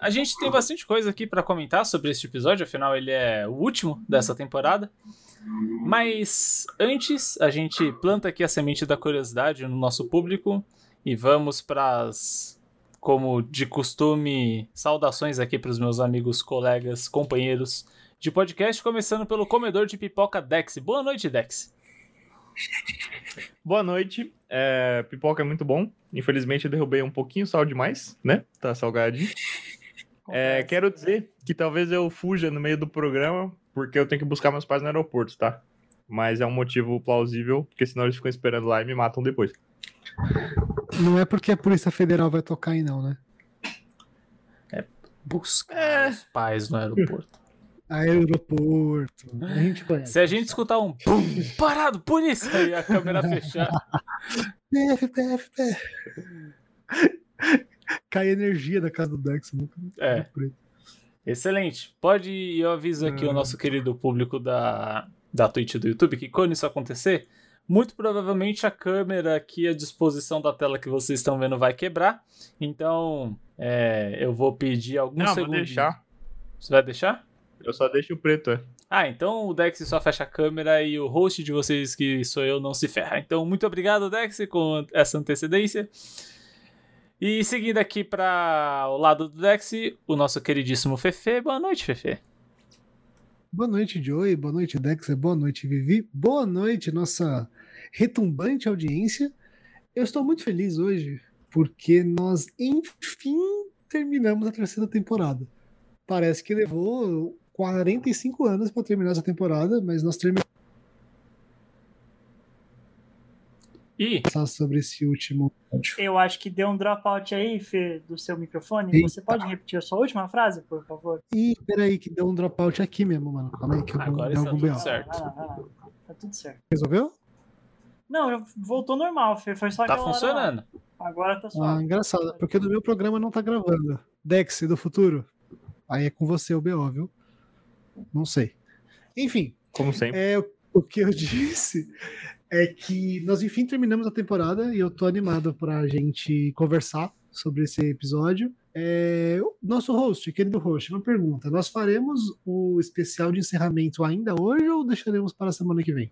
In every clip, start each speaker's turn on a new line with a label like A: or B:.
A: A gente tem bastante coisa aqui para comentar sobre este episódio, afinal ele é o último dessa temporada. Mas antes, a gente planta aqui a semente da curiosidade no nosso público e vamos para as, como de costume, saudações aqui para os meus amigos, colegas, companheiros de podcast, começando pelo comedor de pipoca Dex. Boa noite, Dex.
B: Boa noite. É, pipoca é muito bom. Infelizmente eu derrubei um pouquinho sal demais, né? Tá salgadinho. É, quero dizer que talvez eu fuja no meio do programa, porque eu tenho que buscar meus pais no aeroporto, tá? Mas é um motivo plausível, porque senão eles ficam esperando lá e me matam depois.
C: Não é porque a Polícia Federal vai tocar aí, não, né?
A: É buscar é. os pais no aeroporto.
C: Aeroporto. A gente conhece.
A: Se a gente escutar um pum, parado, polícia, e a câmera fechar.
C: PF, PF, PF. Cai energia da casa do Dex. Nunca.
A: É. Excelente. Pode, eu aviso aqui o ah. nosso querido público da, da Twitch do YouTube que quando isso acontecer, muito provavelmente a câmera aqui à disposição da tela que vocês estão vendo vai quebrar. Então, é, eu vou pedir alguns
B: Não,
A: segundos.
B: Vou deixar.
A: Você vai deixar?
B: Eu só deixo o preto, é.
A: Ah, então o Dex só fecha a câmera e o host de vocês, que sou eu, não se ferra. Então, muito obrigado, Dex, com essa antecedência. E seguindo aqui para o lado do Dex, o nosso queridíssimo Fefe. Boa noite, Fefe.
C: Boa noite, Joey. Boa noite, Dex. Boa noite, Vivi. Boa noite, nossa retumbante audiência. Eu estou muito feliz hoje porque nós, enfim, terminamos a terceira temporada. Parece que levou 45 anos para terminar essa temporada, mas nós terminamos.
A: E
C: sobre esse último.
D: Eu acho que deu um dropout aí, Fê, do seu microfone. Eita. Você pode repetir a sua última frase, por favor?
C: Ih, peraí, que deu um dropout aqui mesmo, mano. Calma aí, que eu
A: Agora está tudo BO. certo.
D: Ah, ah, ah, tá tudo certo.
C: Resolveu?
D: Não, voltou normal, Fê. Foi só
A: Tá funcionando.
D: Agora tá só.
C: Ah, engraçado, porque do meu programa não tá gravando. Dex, do futuro. Aí é com você o BO, viu? Não sei. Enfim.
B: Como sempre.
C: É, o que eu disse é que nós enfim terminamos a temporada e eu tô animado pra gente conversar sobre esse episódio. É, nosso host, querido host, uma pergunta: nós faremos o especial de encerramento ainda hoje ou deixaremos para a semana que vem?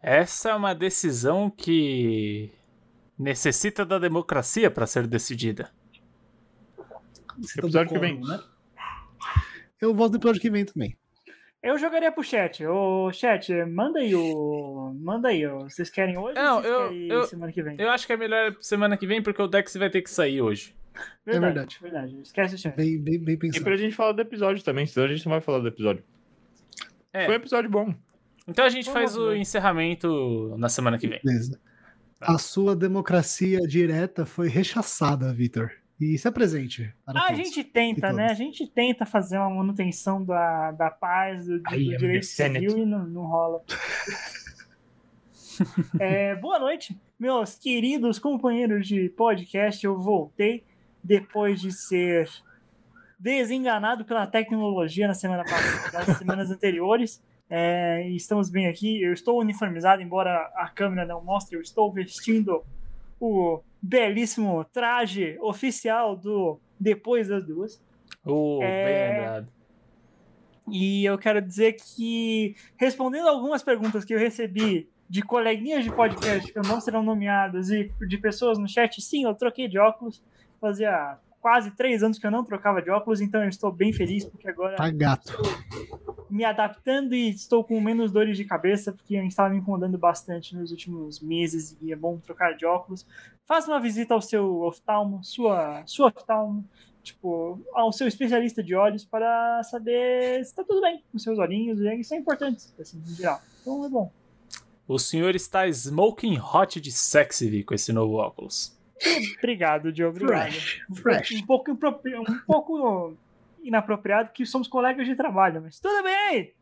A: Essa é uma decisão que necessita da democracia para ser decidida.
B: Episódio que vem,
C: né? Eu volto no episódio que vem também.
D: Eu jogaria pro chat. Ô, chat, manda aí o. Manda aí, ó. Vocês querem hoje
A: Não,
D: ou vocês
A: eu,
D: querem
A: eu,
D: semana que vem?
A: Eu acho que é melhor semana que vem, porque o Dex vai ter que sair hoje.
D: Verdade, é verdade. verdade. Esquece o chat.
C: Bem, bem, bem pensado.
B: E pra gente falar do episódio também, senão a gente não vai falar do episódio. É. Foi um episódio bom.
A: Então a gente faz o encerramento na semana que vem.
C: Beleza. A sua democracia direta foi rechaçada, Vitor. E se apresente.
D: a gente tenta, né? A gente tenta fazer uma manutenção da, da paz, do, do direito civil e não, não rola. é, boa noite, meus queridos companheiros de podcast. Eu voltei depois de ser desenganado pela tecnologia na semana passada, nas semanas anteriores. É, estamos bem aqui. Eu estou uniformizado, embora a câmera não mostre. Eu estou vestindo o belíssimo traje oficial do Depois das Duas.
A: Oh, é... bem lembrado.
D: E eu quero dizer que, respondendo algumas perguntas que eu recebi de coleguinhas de podcast que não serão nomeadas e de pessoas no chat, sim, eu troquei de óculos. Fazia quase três anos que eu não trocava de óculos, então eu estou bem feliz porque agora.
C: Tá gato.
D: Me adaptando e estou com menos dores de cabeça, porque estava me incomodando bastante nos últimos meses e é bom trocar de óculos. Faça uma visita ao seu oftalmo, sua, sua oftalmo, tipo, ao seu especialista de olhos para saber se está tudo bem com seus olhinhos, e isso é importante, assim, em geral. Então é bom.
A: O senhor está smoking hot de sexy com esse novo óculos.
D: Obrigado, Diogo. Obrigado.
C: Fresh. Fresh.
D: Um, pouco, um pouco inapropriado que somos colegas de trabalho, mas tudo bem!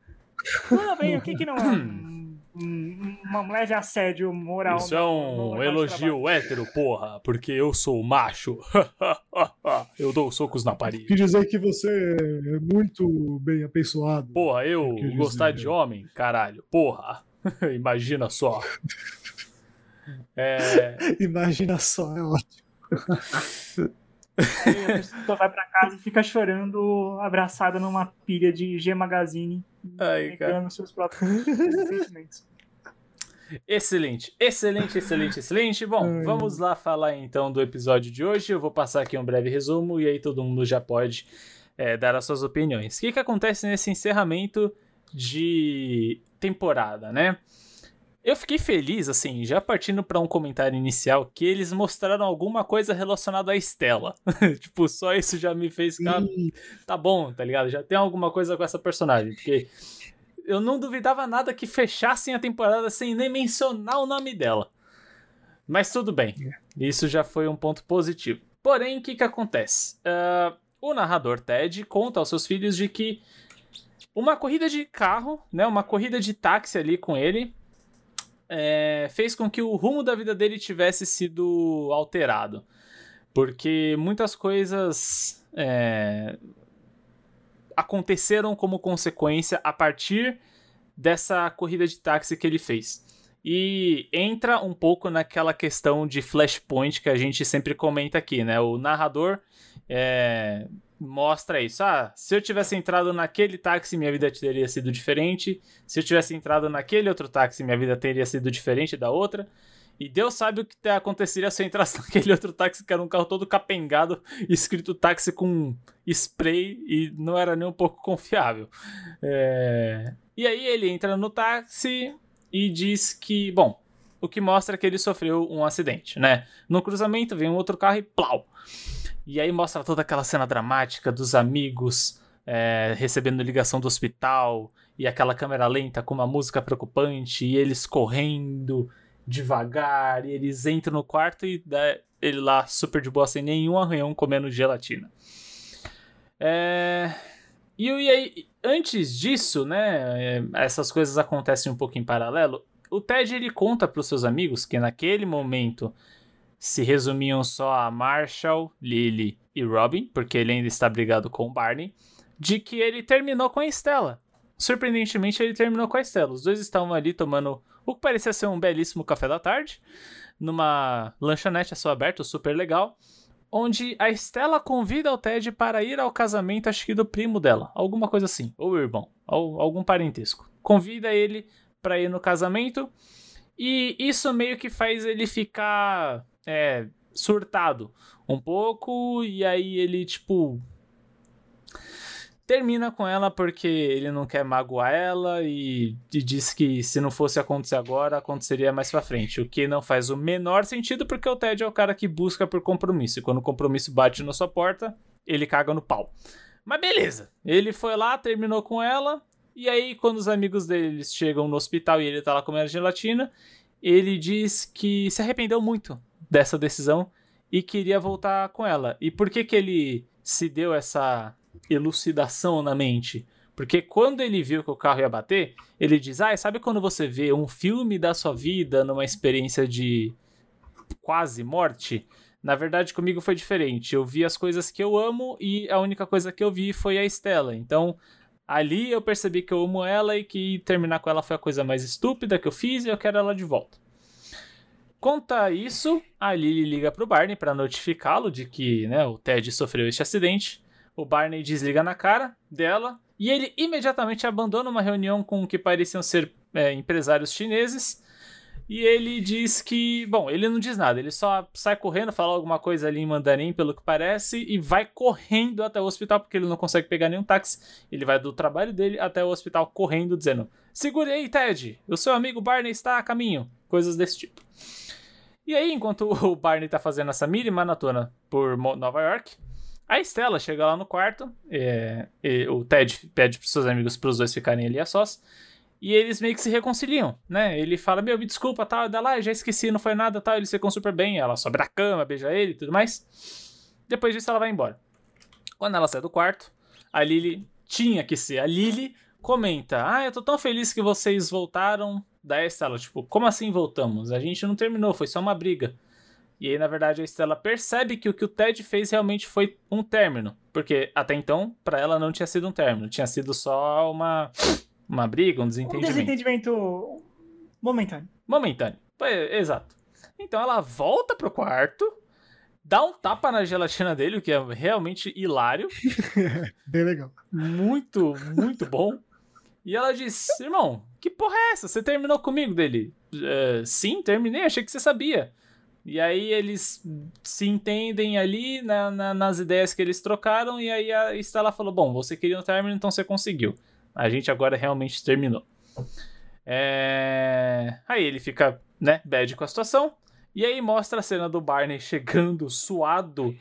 D: Tudo bem, o que, que não é? Um, um, uma leve assédio moral.
A: Isso é um elogio hétero, porra, porque eu sou macho. eu dou socos na parede.
C: Quer dizer que você é muito bem apessoado.
A: Porra, eu gostar de homem? Caralho, porra. Imagina só. É...
C: Imagina só, é ótimo.
D: Aí a pessoa vai pra casa e fica chorando, abraçada numa pilha de G Magazine,
A: Ai, cara.
D: negando seus próprios sentimentos.
A: Excelente, excelente, excelente, excelente. Bom,
C: Ai.
A: vamos lá falar então do episódio de hoje. Eu vou passar aqui um breve resumo e aí todo mundo já pode é, dar as suas opiniões. O que, que acontece nesse encerramento de temporada, né? Eu fiquei feliz, assim, já partindo para um comentário inicial, que eles mostraram alguma coisa relacionada à Estela. tipo, só isso já me fez ficar. Tá bom, tá ligado? Já tem alguma coisa com essa personagem. Porque eu não duvidava nada que fechassem a temporada sem nem mencionar o nome dela. Mas tudo bem. Isso já foi um ponto positivo. Porém, o que, que acontece? Ah, o narrador Ted conta aos seus filhos de que uma corrida de carro, né, uma corrida de táxi ali com ele, é, fez com que o rumo da vida dele tivesse sido alterado. Porque muitas coisas é, aconteceram como consequência a partir dessa corrida de táxi que ele fez. E entra um pouco naquela questão de flashpoint que a gente sempre comenta aqui, né? O narrador é, mostra isso. Ah, se eu tivesse entrado naquele táxi, minha vida teria sido diferente. Se eu tivesse entrado naquele outro táxi, minha vida teria sido diferente da outra. E Deus sabe o que te- aconteceria se eu entrasse naquele outro táxi que era um carro todo capengado, escrito táxi com spray e não era nem um pouco confiável. É, E aí ele entra no táxi e diz que, bom, o que mostra que ele sofreu um acidente, né? No cruzamento vem um outro carro e plau. E aí mostra toda aquela cena dramática dos amigos é, recebendo ligação do hospital e aquela câmera lenta com uma música preocupante e eles correndo devagar e eles entram no quarto e dá ele lá super de boa sem nenhum arranhão comendo gelatina. É... E, e aí, antes disso, né, é, essas coisas acontecem um pouco em paralelo. O Ted ele conta para os seus amigos que naquele momento se resumiam só a Marshall, Lily e Robin, porque ele ainda está brigado com o Barney, de que ele terminou com a Estela. Surpreendentemente, ele terminou com a Estela. Os dois estavam ali tomando o que parecia ser um belíssimo café da tarde, numa lanchonete a céu aberto, super legal, onde a Estela convida o Ted para ir ao casamento, acho que do primo dela, alguma coisa assim, ou irmão, ou algum parentesco. Convida ele para ir no casamento e isso meio que faz ele ficar é, surtado um pouco e aí ele tipo termina com ela porque ele não quer magoar ela e, e diz que se não fosse acontecer agora, aconteceria mais pra frente. O que não faz o menor sentido porque o Ted é o cara que busca por compromisso. E quando o compromisso bate na sua porta, ele caga no pau. Mas beleza, ele foi lá, terminou com ela. E aí, quando os amigos deles chegam no hospital e ele tá lá comendo gelatina, ele diz que se arrependeu muito dessa decisão e queria voltar com ela. E por que que ele se deu essa elucidação na mente? Porque quando ele viu que o carro ia bater, ele diz: Ah, sabe quando você vê um filme da sua vida numa experiência de quase morte? Na verdade, comigo foi diferente. Eu vi as coisas que eu amo e a única coisa que eu vi foi a Estela. Então, ali eu percebi que eu amo ela e que terminar com ela foi a coisa mais estúpida que eu fiz e eu quero ela de volta. Conta isso, a Lily liga pro Barney para notificá-lo de que né, o Ted sofreu este acidente. O Barney desliga na cara dela e ele imediatamente abandona uma reunião com o que pareciam ser é, empresários chineses. E ele diz que, bom, ele não diz nada, ele só sai correndo, fala alguma coisa ali em mandarim, pelo que parece, e vai correndo até o hospital porque ele não consegue pegar nenhum táxi. Ele vai do trabalho dele até o hospital correndo, dizendo: Segure aí, Ted, o seu amigo Barney está a caminho. Coisas desse tipo. E aí, enquanto o Barney tá fazendo essa mínima maratona por Nova York, a Estela chega lá no quarto, é, o Ted pede pros seus amigos pros dois ficarem ali a sós, e eles meio que se reconciliam, né? Ele fala, meu, me desculpa, tal, dá lá, já esqueci, não foi nada, tal, eles ficam super bem, ela sobe na cama, beija ele e tudo mais. Depois disso, ela vai embora. Quando ela sai do quarto, a Lily, tinha que ser a Lily, comenta, ah, eu tô tão feliz que vocês voltaram da Estela, tipo, como assim voltamos? A gente não terminou, foi só uma briga. E aí, na verdade, a Estela percebe que o que o Ted fez realmente foi um término. Porque até então, pra ela não tinha sido um término, tinha sido só uma, uma briga, um
D: Um
A: desentendimento.
D: desentendimento Momentâneo.
A: Momentâneo. Exato. Então ela volta pro quarto, dá um tapa na gelatina dele, o que é realmente hilário.
C: Bem legal.
A: Muito, muito bom. E ela diz: Irmão, que porra é essa? Você terminou comigo dele? "É, sim, terminei, achei que você sabia. E aí eles se entendem ali na- na- nas ideias que eles trocaram, e aí a Stella falou: Bom, você queria um término, então você conseguiu. A gente agora realmente terminou. É, Aí ele fica, né, bad com a situação. E aí mostra a cena do Barney chegando suado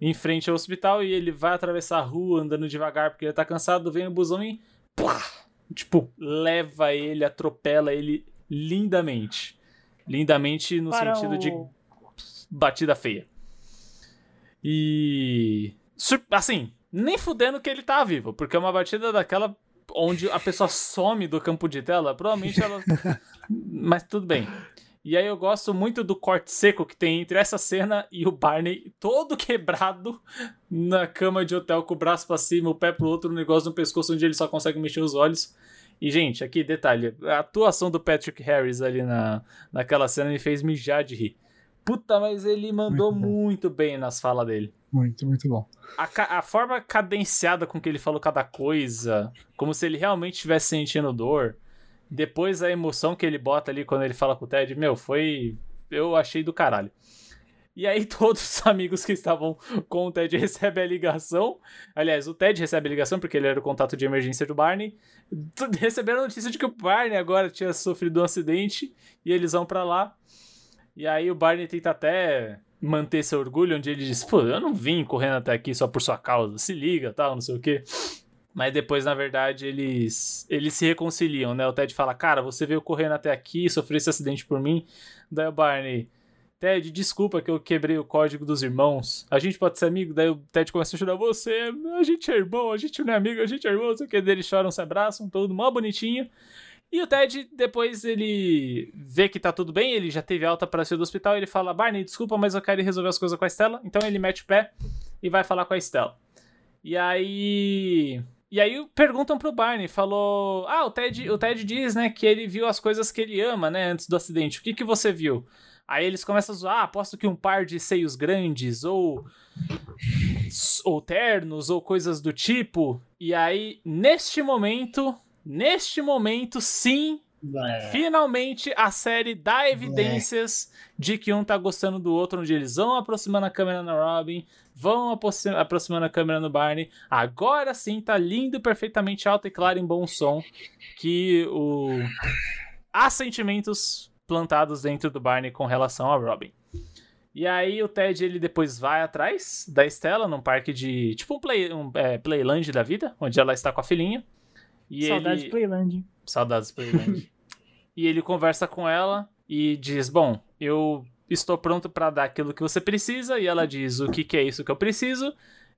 A: em frente ao hospital e ele vai atravessar a rua andando devagar porque ele tá cansado, vem no busão e plá, tipo, leva ele, atropela ele lindamente. Lindamente no
D: Para
A: sentido de
D: o-
A: batida feia. E. Assim, nem fudendo que ele tá vivo, porque é uma batida daquela onde a pessoa some do campo de tela, provavelmente ela. Mas tudo bem. E aí eu gosto muito do corte seco que tem entre essa cena e o Barney todo quebrado na cama de hotel com o braço pra cima, o pé pro outro, um negócio no pescoço onde ele só consegue mexer os olhos. E, gente, aqui, detalhe, a atuação do Patrick Harris ali na, naquela cena me fez mijar de rir. Puta, mas ele mandou
C: Muito
A: muito bem nas falas dele.
C: Muito, muito bom.
A: A, a forma cadenciada com que ele falou cada coisa, como se ele realmente estivesse sentindo dor. Depois a emoção que ele bota ali quando ele fala com o Ted, meu, foi. Eu achei do caralho. E aí todos os amigos que estavam com o Ted recebem a ligação. Aliás, o Ted recebe a ligação porque ele era o contato de emergência do Barney. Receberam a notícia de que o Barney agora tinha sofrido um acidente e eles vão pra lá. E aí o Barney tenta até manter seu orgulho, onde ele diz: Pô, eu não vim correndo até aqui só por sua causa, se liga, tal, não sei o quê. Mas depois, na verdade, eles eles se reconciliam, né? O Ted fala: Cara, você veio correndo até aqui, sofreu esse acidente por mim. Daí o Barney. Ted, desculpa que eu quebrei o código dos irmãos. A gente pode ser amigo? Daí o Ted começa a chorar. Você, a gente é irmão, a gente não é amigo, a gente é irmão. Não sei o que. Eles choram, se abraçam, todo mó bonitinho. E o Ted, depois ele vê que tá tudo bem, ele já teve alta pra ser do hospital, ele fala, Barney, desculpa, mas eu quero resolver as coisas com a Estela. Então ele mete o pé e vai falar com a Estela. E aí... E aí perguntam pro Barney, falou... Ah, o Ted, o Ted diz, né, que ele viu as coisas que ele ama, né, antes do acidente. O que que você viu? Aí eles começam a zoar, ah, aposto que um par de seios grandes, ou... Ou ternos, ou coisas do tipo. E aí, neste momento... Neste momento, sim, Finalmente a série dá evidências de que um tá gostando do outro, onde eles vão aproximando a câmera na Robin, vão aproxi- aproximando a câmera no Barney. Agora sim tá lindo, perfeitamente alto e claro em bom som que o há sentimentos plantados dentro do Barney com relação a Robin. E aí o Ted ele depois vai atrás da Estela num parque de tipo um, play, um é, Playland da vida, onde ela está com a filhinha. E
D: Saudades
A: ele...
D: de Playland.
A: Saudades Playland. E ele conversa com ela e diz: Bom, eu estou pronto para dar aquilo que você precisa. E ela diz: O que, que é isso que eu preciso?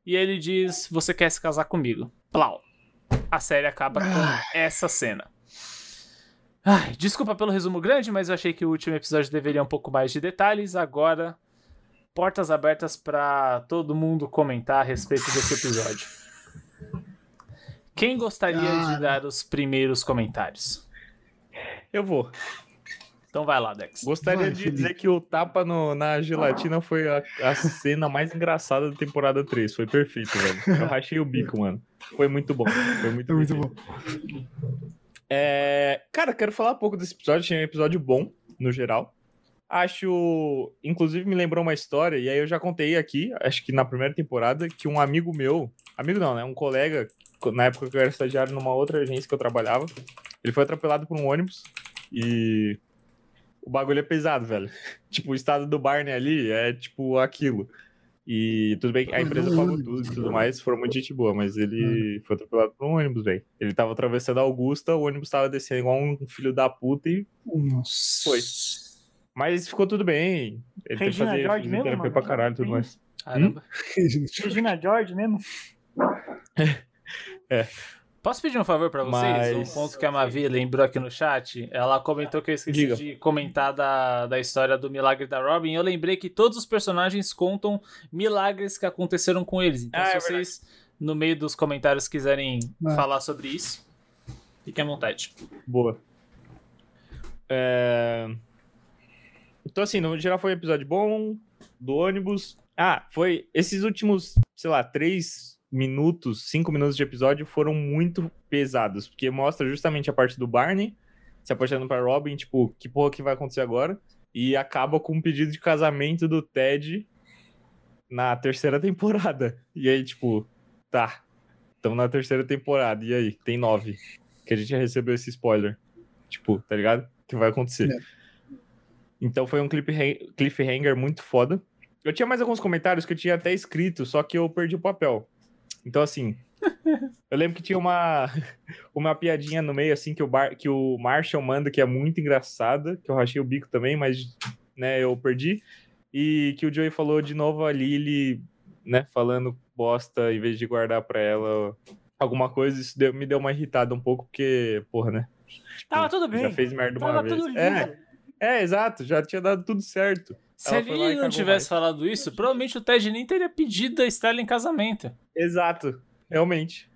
A: E ele diz: Você quer se casar comigo? Plau. A série acaba com essa cena. Ai, desculpa pelo resumo grande, mas eu achei que o último episódio deveria um pouco mais de detalhes. Agora, portas abertas para todo mundo comentar a respeito desse episódio. Quem gostaria de
C: Cara.
A: dar os primeiros comentários?
B: Eu vou.
A: Então vai lá, Dex.
B: Gostaria
C: Vai,
B: de
C: Felipe.
B: dizer que o tapa no- na gelatina foi a, a cena mais engraçada da temporada 3. Foi perfeito, velho. Eu rachei o bico, mano. Foi muito bom. Foi muito,
C: É muito bom.
B: É, Cara, quero falar um pouco desse episódio. Achei um episódio bom, no geral. Acho. Inclusive, me lembrou uma história, e aí eu já contei aqui, acho que na primeira temporada, que um amigo meu. Amigo não, né? Um colega, na época que eu era estagiário numa outra agência que eu trabalhava, ele foi atropelado por um ônibus e. O bagulho é pesado, velho. Tipo, o estado do Barney ali é tipo aquilo. E tudo bem que a empresa pagou tudo e tudo mais, foram muito gente boa, mas ele foi atropelado por um ônibus, velho. Ele tava atravessando a Augusta, o ônibus tava descendo igual um filho da puta e.
C: Nossa.
B: Foi. Mas ficou tudo bem. Ele tem que
D: Regina
B: fazer
D: George mesmo,
B: fisioterapia
D: mano?
B: pra caralho e tudo mais.
A: Caramba.
C: Gente,
D: Regina George mesmo?
A: Posso pedir um favor pra vocês?
B: Mas-
A: Um ponto que a Mavi lembrou aqui no chat. Ela comentou que eu esqueci
B: Diga.
A: de comentar da, da história do milagre da Robin. Eu lembrei que todos os personagens contam milagres que aconteceram com eles. Então,
B: Ah,
A: se
B: é
A: vocês, no meio dos comentários, quiserem
C: Ah.
A: falar sobre isso, fiquem à vontade.
B: Boa. É... Então, assim, no geral foi um episódio bom, do ônibus. Ah, foi. Esses últimos, sei lá, três minutos, cinco minutos de episódio foram muito pesados, porque mostra justamente a parte do Barney se apaixonando pra Robin, tipo, que porra que vai acontecer agora? E acaba com um pedido de casamento do Ted na terceira temporada. E aí, tipo, tá. Estamos na terceira temporada. E aí? Tem nove. Que a gente já recebeu esse spoiler. Tipo, tá ligado? Que vai acontecer. É. Então foi um cliffhanger muito foda. Eu tinha mais alguns comentários que eu tinha até escrito, só que eu perdi o papel. Então, assim, eu lembro que tinha uma, uma piadinha no meio, assim, que o, Bar, que o Marshall manda, que é muito engraçada, que eu rachei o bico também, mas, né, eu perdi. E que o Joey falou de novo a Lily, né, falando bosta em vez de guardar pra ela alguma coisa. Isso deu, me deu uma irritada um pouco, porque, porra, né?
D: Tipo, Tava tudo bem.
B: Já fez merda
D: Tava
B: uma vez.
D: tudo lindo.
B: É, é, exato, já tinha dado tudo certo.
A: Se a Lily não tivesse mais. falado isso, provavelmente o Ted nem teria pedido a Stella em casamento.
B: Exato, realmente.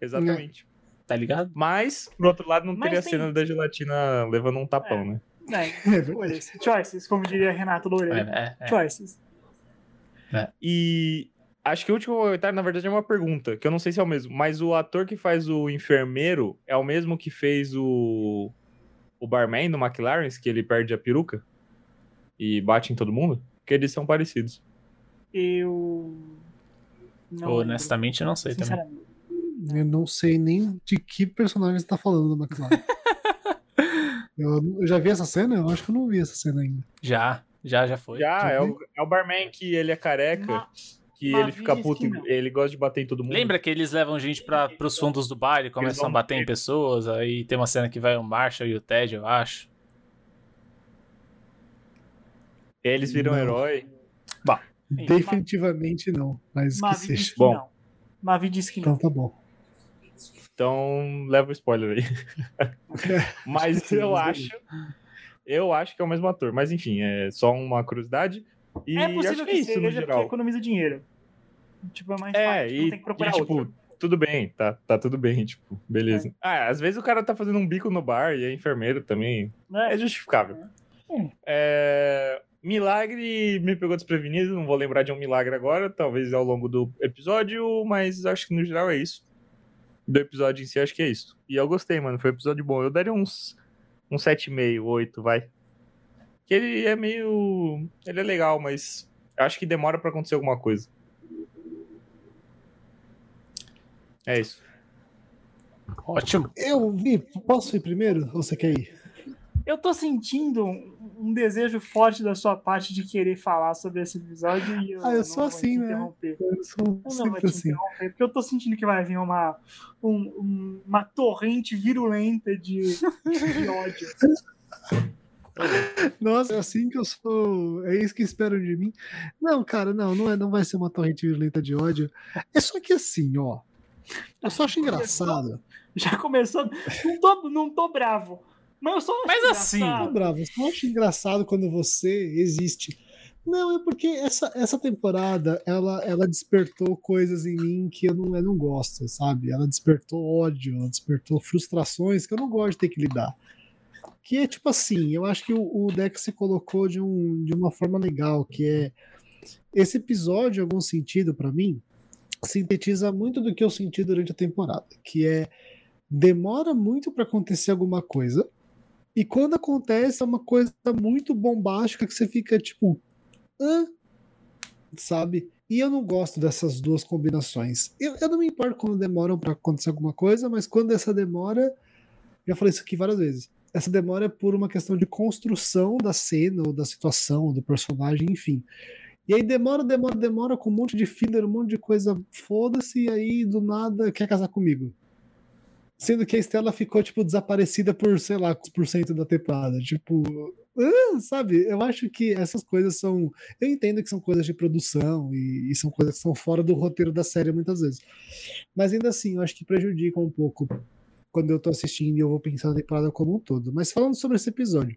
B: Exatamente.
A: É. Tá ligado?
B: Mas, por outro lado, não Mas teria tem... cena da gelatina levando um tapão,
D: é.
B: né?
D: É, choices, como diria Renato Loureiro. É, é, choices.
B: E acho que o último comentário, na verdade, é uma pergunta, que eu não sei se é o mesmo, mas o ator que faz o enfermeiro é o mesmo que fez o o barman no McLaren, que ele perde a peruca e bate em todo mundo? Porque eles são parecidos.
D: Eu.
A: Não Honestamente, eu não sei também.
C: Eu não sei nem de que personagem você tá falando da McLaren. eu, eu, já vi essa cena? Eu acho que eu não vi essa cena ainda.
A: Já, já, já foi.
B: Já,
A: já
B: é, o, é o barman que ele é careca. que ele fica puto, ele gosta de bater em todo mundo.
A: Lembra que eles levam gente para pros fundos do bar e começam a bater em pessoas? Aí tem uma cena que vai o Marshall e o Ted, eu acho.
B: Eles viram
C: Não.
B: herói.
A: Bah,
C: Definitivamente não, mas que
D: Mavi
C: seja.
D: que
B: Bom.
D: não. Mavi disse que
C: Então
D: não.
C: tá bom.
B: Então, leva o spoiler aí. Mas eu acho. Eu acho que é o mesmo ator. Mas enfim, é só uma curiosidade. E
D: é
B: acho
D: possível
B: que
D: que,
B: é isso,
D: seja
B: no
D: porque
B: geral.
D: economiza dinheiro. Tipo, é mais
B: É,
D: fácil, não tem que procurar
B: e, tipo,
D: outro.
B: tudo bem, tá, tá tudo bem, tipo, beleza. Ah, às vezes o cara tá fazendo um bico no bar e é enfermeiro também.
D: É.
B: É justificável.
D: É.
B: Milagre me pegou desprevenido, não vou lembrar de um milagre agora, talvez ao longo do episódio, mas acho que no geral é isso. Do episódio em si, acho que é isso. E eu gostei, mano, foi um episódio bom. Eu daria uns, uns 7,5, 8, vai. Que ele é meio. Ele é legal, mas acho que demora pra acontecer alguma coisa. É isso.
A: Ótimo.
C: Eu vi, posso ir primeiro? Ou você quer ir?
D: Eu tô sentindo um desejo forte da sua parte de querer falar sobre esse episódio e eu,
C: Ah, eu
D: não
C: sou
D: vou
C: assim, né?
D: interromper.
C: Eu sou
D: Eu não vou te
C: assim.
D: interromper, porque eu tô sentindo que vai vir uma, um- um- uma torrente virulenta de, de ódio.
C: Nossa, é assim que eu sou. É isso que esperam de mim. Não, cara, não, não, é, não vai ser uma torrente violenta de ódio. É só que assim, ó. Eu só acho engraçado.
D: Já começou. Não tô, não tô bravo. Mas eu só acho
A: Mas assim,
D: engraçado.
C: bravo, eu só acho engraçado quando você existe. Não, é porque essa, essa temporada ela, ela despertou coisas em mim que eu não, eu não gosto, sabe? Ela despertou ódio, ela despertou frustrações que eu não gosto de ter que lidar. Que é tipo assim, eu acho que o, o Dex se colocou de, um, de uma forma legal, que é esse episódio, em algum sentido, pra mim, sintetiza muito do que eu senti durante a temporada, que é demora muito pra acontecer alguma coisa, e quando acontece é uma coisa muito bombástica que você fica tipo, hã? Sabe? E eu não gosto dessas duas combinações. Eu, eu não me importo quando demoram pra acontecer alguma coisa, mas quando essa demora. Já falei isso aqui várias vezes. Essa demora é por uma questão de construção da cena, ou da situação, ou do personagem, enfim. E aí demora, demora, demora com um monte de filler, um monte de coisa, foda-se, e aí do nada quer casar comigo. Sendo que a Estela ficou, tipo, desaparecida por, sei lá, por cento da temporada. Tipo, sabe? Eu acho que essas coisas são. Eu entendo que são coisas de produção e, e são coisas que são fora do roteiro da série muitas vezes. Mas ainda assim, eu acho que prejudicam um pouco quando eu tô assistindo e eu vou pensar na temporada como um todo. Mas falando sobre esse episódio,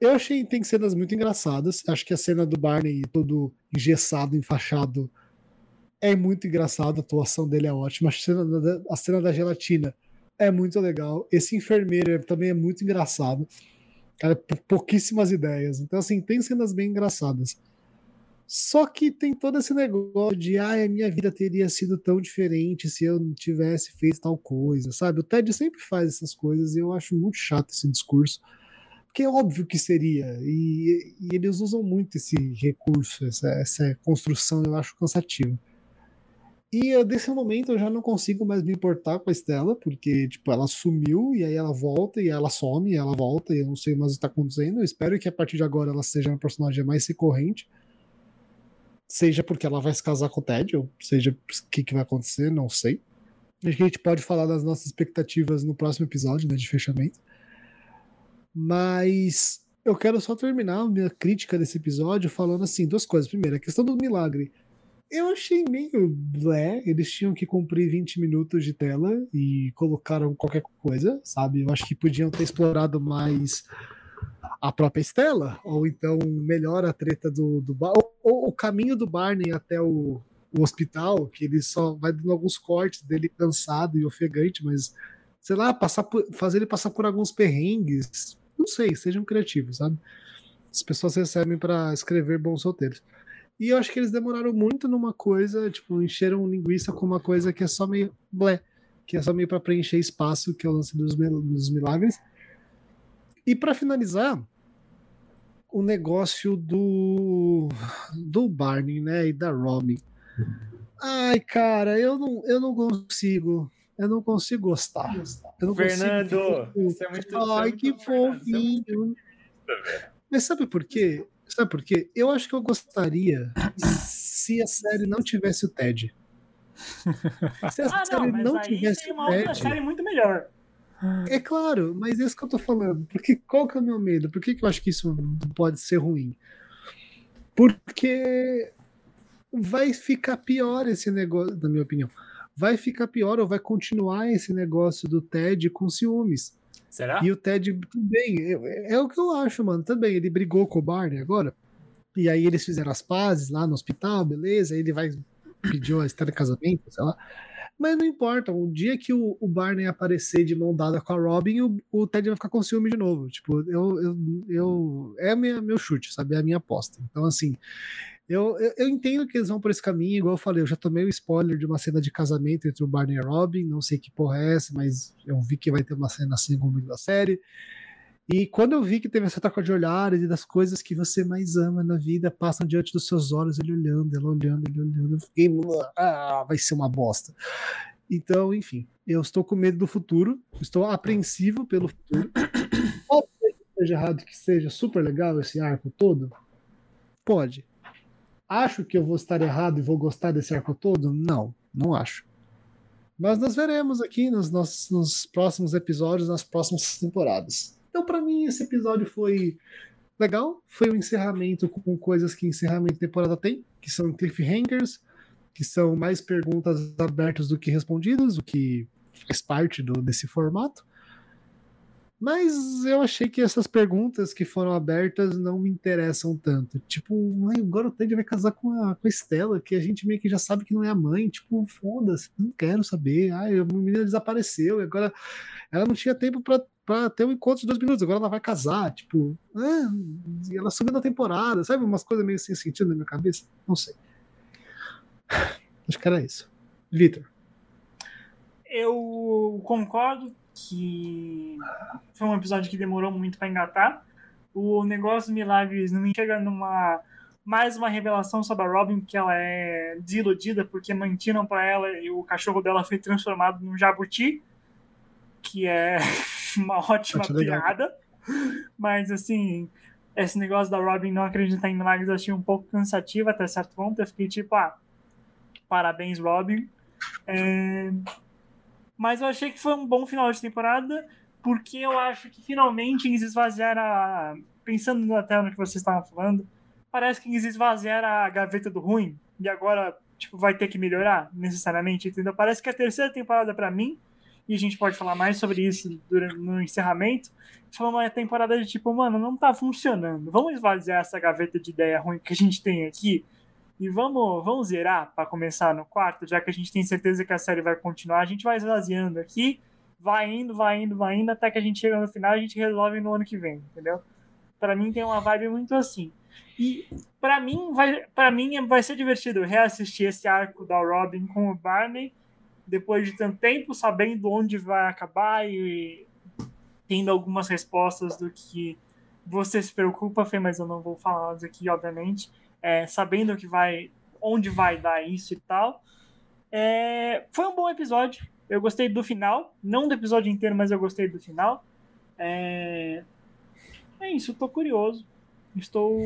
C: eu achei tem cenas muito engraçadas. Acho que a cena do Barney todo engessado, enfaixado, é muito engraçado. A atuação dele é ótima. A cena da, a cena da gelatina é muito legal. Esse enfermeiro também é muito engraçado. Cara, pouquíssimas ideias. Então, assim, tem cenas bem engraçadas. Só que tem todo esse negócio de, ah, a minha vida teria sido tão diferente se eu não tivesse feito tal coisa, sabe? O Ted sempre faz essas coisas e eu acho muito chato esse discurso. Porque é óbvio que seria. E, e eles usam muito esse recurso, essa, essa construção, eu acho cansativo. E desse momento eu já não consigo mais me importar com a Estela, porque tipo, ela sumiu e aí ela volta e ela some e ela volta e eu não sei mais o que está acontecendo. Eu espero que a partir de agora ela seja uma personagem mais recorrente seja porque ela vai se casar com o Ted, ou seja o que, que vai acontecer, não sei. Acho que a gente pode falar das nossas expectativas no próximo episódio, né, de fechamento. Mas eu quero só terminar a minha crítica desse episódio falando assim, duas coisas. Primeiro, a questão do milagre. Eu achei meio blé, eles tinham que cumprir 20 minutos de tela e colocaram qualquer coisa, sabe? Eu acho que podiam ter explorado mais a própria Estela, ou então melhor a treta do, do ou, ou, o caminho do Barney até o, o, hospital, que ele só vai dando alguns cortes dele cansado e ofegante, mas sei lá, passar por, fazer ele passar por alguns perrengues, não sei, sejam criativos, sabe? As pessoas recebem para escrever bons roteiros. E eu acho que eles demoraram muito numa coisa, tipo, encheram linguiça com uma coisa que é só meio blé, que é só meio para preencher espaço, que é o lance dos, dos milagres. E para finalizar, o negócio do do Barney, né, e da Robin. Ai, cara, eu não, eu não consigo. Eu não consigo gostar. Eu não
B: Fernando,
C: consigo...
B: você é muito
C: Ai,
B: você é
C: que
B: muito Fernando,
C: fofinho. Mas sabe por quê? Sabe por quê? Eu acho que eu gostaria se a série não tivesse o Ted. Se a
D: Ah,
C: série
D: não,
C: não, tivesse
D: tem
C: o
D: uma outra
C: Ted.
D: série muito melhor.
C: É claro, mas é isso que eu tô falando. Porque qual que é o meu medo? Por que, que eu acho que isso pode ser ruim? Porque vai ficar pior esse negócio, na minha opinião. Vai ficar pior ou vai continuar esse negócio do Ted com ciúmes.
A: Será?
C: E o Ted também, é, é o que eu acho, mano. Também, ele brigou com o Barney agora. E aí eles fizeram as pazes lá no hospital, beleza. Aí ele vai pediu a história de casamento, sei lá. Mas não importa, o dia que o, o Barney aparecer de mão dada com a Robin, o, o Ted vai ficar com ciúme de novo. Tipo, eu, eu, eu é minha, meu chute, sabe? É a minha aposta. Então, assim, eu, eu, eu entendo que eles vão por esse caminho, igual eu falei, eu já tomei o spoiler de uma cena de casamento entre o Barney e Robin, não sei que porra é essa, mas eu vi que vai ter uma cena assim momento da série. E quando eu vi que teve essa troca de olhares e das coisas que você mais ama na vida passam diante dos seus olhos, ele olhando, ela olhando, ele olhando, eu fiquei, ah, vai ser uma bosta. Então, enfim, eu estou com medo do futuro, estou apreensivo pelo futuro. Pode ser que seja errado, que seja super legal esse arco todo? Pode. Acho que eu vou estar errado e vou gostar desse arco todo? Não, não acho. Mas nós veremos aqui nos, nossos, nos próximos episódios, nas próximas temporadas. Então, para mim, esse episódio foi legal. Foi um encerramento com coisas que encerramento de temporada tem, que são cliffhangers, que são mais perguntas abertas do que respondidas, o que faz parte do, desse formato. Mas eu achei que essas perguntas que foram abertas não me interessam tanto. Tipo, "Ai, agora o Ted vai casar com a, com a Estela, que a gente meio que já sabe que não é a mãe. Tipo, foda-se, não quero saber. Ai, a menina desapareceu e agora ela não tinha tempo pra, pra ter um encontro de dois minutos, agora ela vai casar. Tipo, ah, ela subiu na temporada, sabe? Umas coisas meio sem sentido na minha cabeça. Não sei. Acho que era isso. Vitor.
D: Eu concordo que foi um episódio que demorou muito pra engatar. O negócio milagres não me chega numa mais uma revelação sobre a Robin que ela é desiludida porque mantinham pra ela e o cachorro dela foi transformado num jabuti, que é uma ótima piada. Mas assim, esse negócio da Robin não acreditar em milagres eu achei um pouco cansativo até certo ponto. Eu fiquei tipo, ah, parabéns, Robin. É, Mas eu achei que foi um bom final de temporada, porque eu acho que finalmente eles esvaziaram a. Pensando até no que vocês estavam falando, parece que eles esvaziaram a gaveta do ruim e agora tipo, vai ter que melhorar necessariamente, entendeu? Parece que a terceira temporada para mim, e a gente pode falar mais sobre isso durante, no encerramento, foi uma temporada de tipo, mano, não tá funcionando. Vamos esvaziar essa gaveta de ideia ruim que a gente tem aqui e vamos, vamos zerar para começar no quarto, já que a gente tem certeza que a série vai continuar. A gente vai esvaziando aqui vai indo, vai indo, vai indo, até que a gente chega no final e a gente resolve no ano que vem, entendeu? Para mim tem uma vibe muito assim. E para mim vai para mim vai ser divertido reassistir esse arco da Robin com o Barney depois de tanto tempo, sabendo onde vai acabar e tendo algumas respostas do que você se preocupa, Fê, mas eu não vou falar aqui, obviamente, é, sabendo que vai, onde vai dar isso e tal. É, foi um bom episódio. Eu gostei do final, não do episódio inteiro, mas eu gostei do final. É, é isso, tô curioso. Estou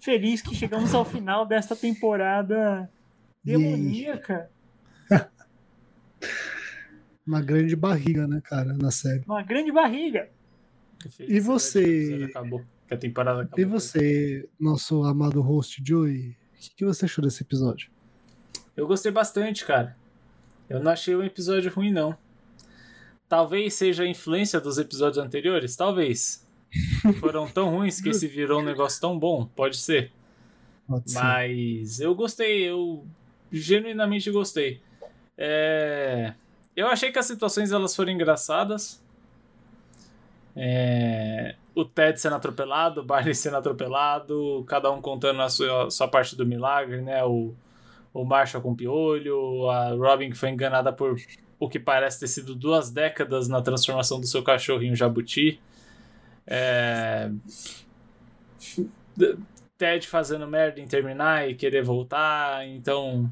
D: feliz que chegamos ao final desta temporada demoníaca.
C: Uma grande barriga, né, cara, na série.
D: Uma grande barriga.
C: E você?
A: Acabou. Que a temporada acabou.
C: E você, nosso amado host Joey, o que, que você achou desse episódio?
A: Eu gostei bastante, cara. Eu não achei um episódio ruim, não. Talvez seja a influência dos episódios anteriores, talvez. Foram tão ruins que esse virou um negócio tão bom, pode ser.
C: Pode ser.
A: Mas eu gostei, eu genuinamente gostei. É... Eu achei que as situações elas foram engraçadas. É... O Ted sendo atropelado, o Barney sendo atropelado, cada um contando a sua, a sua parte do milagre, né? O, o Marshall com piolho, a Robin que foi enganada por o que parece ter sido duas décadas na transformação do seu um jabuti. É... Ted fazendo merda em terminar e querer voltar, então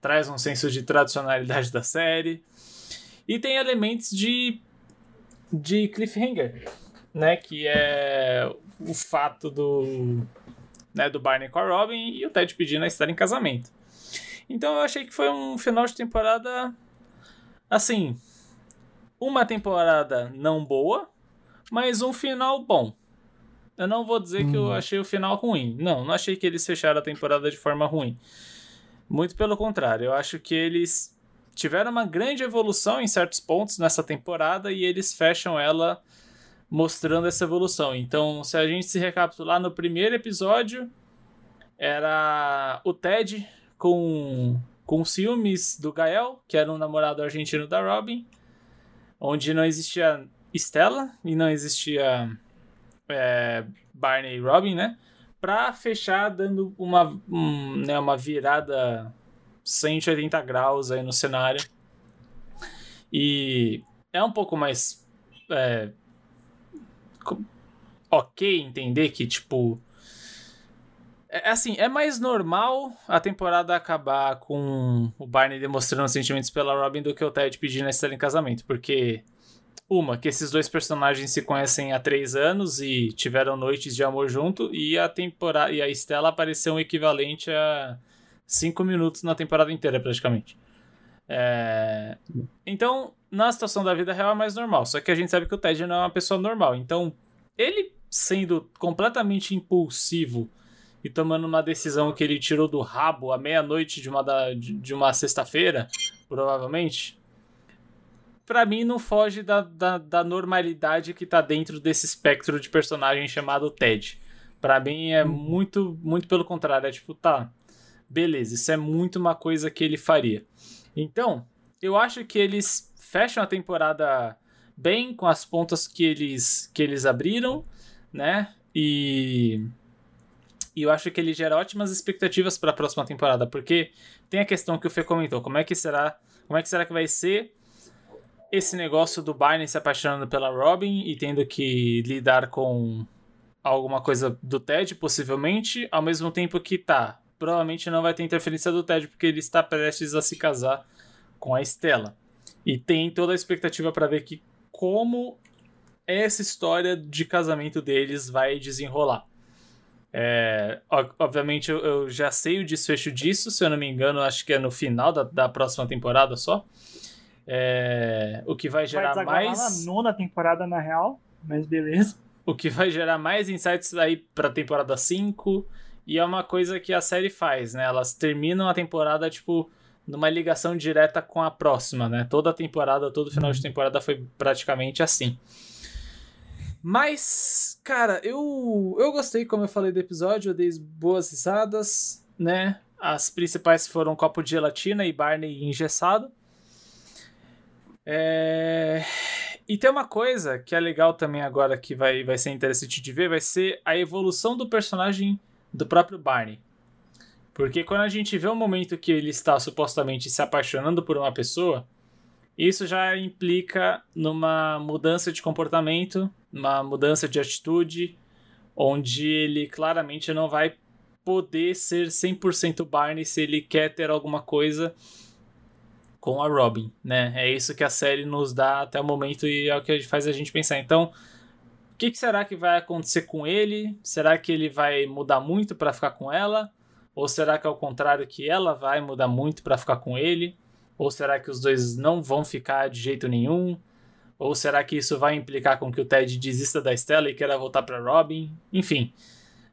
A: traz um senso de tradicionalidade da série. E tem elementos de, de cliffhanger, né? Que é o fato do, né, do Barney com a Robin e o Ted pedindo a estar em casamento. Então eu achei que foi um final de temporada assim, uma temporada não boa, mas um final bom. Eu não vou dizer hum. que eu achei o final ruim. Não, não achei que eles fecharam a temporada de forma ruim. Muito pelo contrário, eu acho que eles tiveram uma grande evolução em certos pontos nessa temporada e eles fecham ela mostrando essa evolução. Então, se a gente se recapitular no primeiro episódio, era o Ted com, com ciúmes do Gael, que era um namorado argentino da Robin, onde não existia Stella e não existia é, Barney e Robin, né? Pra fechar dando uma, um, né, uma virada 180 graus aí no cenário. E é um pouco mais. É, ok entender que, tipo. É, é assim, é mais normal a temporada acabar com o Barney demonstrando sentimentos pela Robin do que o Ted pedindo a Estela em casamento, porque uma, que esses dois personagens se conhecem há três anos e tiveram noites de amor junto, e a temporada e a Estela apareceu um equivalente a cinco minutos na temporada inteira, praticamente. É... Então, na situação da vida real é mais normal. Só que a gente sabe que o Ted não é uma pessoa normal. Então, ele sendo completamente impulsivo e tomando uma decisão que ele tirou do rabo à meia-noite de uma, da, de uma sexta-feira, provavelmente, para mim não foge da, da, da, normalidade que tá dentro desse espectro de personagem chamado Ted. Para mim é uhum. muito, muito pelo contrário. É tipo, tá, beleza, isso é muito uma coisa que ele faria. Então, eu acho que eles fecham a temporada bem com as pontas que eles, que eles abriram, né? E, e eu acho que ele gera ótimas expectativas para a próxima temporada, porque tem a questão que o Fê comentou, como é que será, como é que será que vai ser esse negócio do Barney se apaixonando pela Robin e tendo que lidar com alguma coisa do Ted, possivelmente, ao mesmo tempo que tá. Provavelmente não vai ter interferência do Ted, porque ele está prestes a se casar com a Estela. E tem toda a expectativa para ver que como essa história de casamento deles vai desenrolar. É, obviamente eu, eu, já sei o desfecho disso, se eu não me engano, acho que é no final da, da próxima temporada só. É, o que vai gerar vai mais.
D: na nona temporada, na real, mas beleza.
A: O que vai gerar mais insights aí pra temporada 5. E é uma coisa que a série faz, né? Elas terminam a temporada, tipo, numa ligação direta com a próxima, né? Toda a temporada, todo final de uhum. temporada foi praticamente assim. Mas, cara, eu, eu gostei, como eu falei do episódio, eu dei boas risadas, né? As principais foram Copo de Gelatina e Barney engessado. É... E tem uma coisa que é legal também agora que vai, vai ser interessante de ver, vai ser a evolução do personagem do próprio Barney. Porque quando a gente vê o momento que ele está supostamente se apaixonando por uma pessoa, isso já implica numa mudança de comportamento, uma mudança de atitude, onde ele claramente não vai poder ser 100% Barney se ele quer ter alguma coisa com a Robin, né? É isso que a série nos dá até o momento e é o que faz a gente pensar. Então, que, que será que vai acontecer com ele? Será que ele vai mudar muito para ficar com ela? Ou será que é o contrário que ela vai mudar muito para ficar com ele? Ou será que os dois não vão ficar de jeito nenhum? Ou será que isso vai implicar com que o Ted desista da Stella e queira voltar para Robin? Enfim,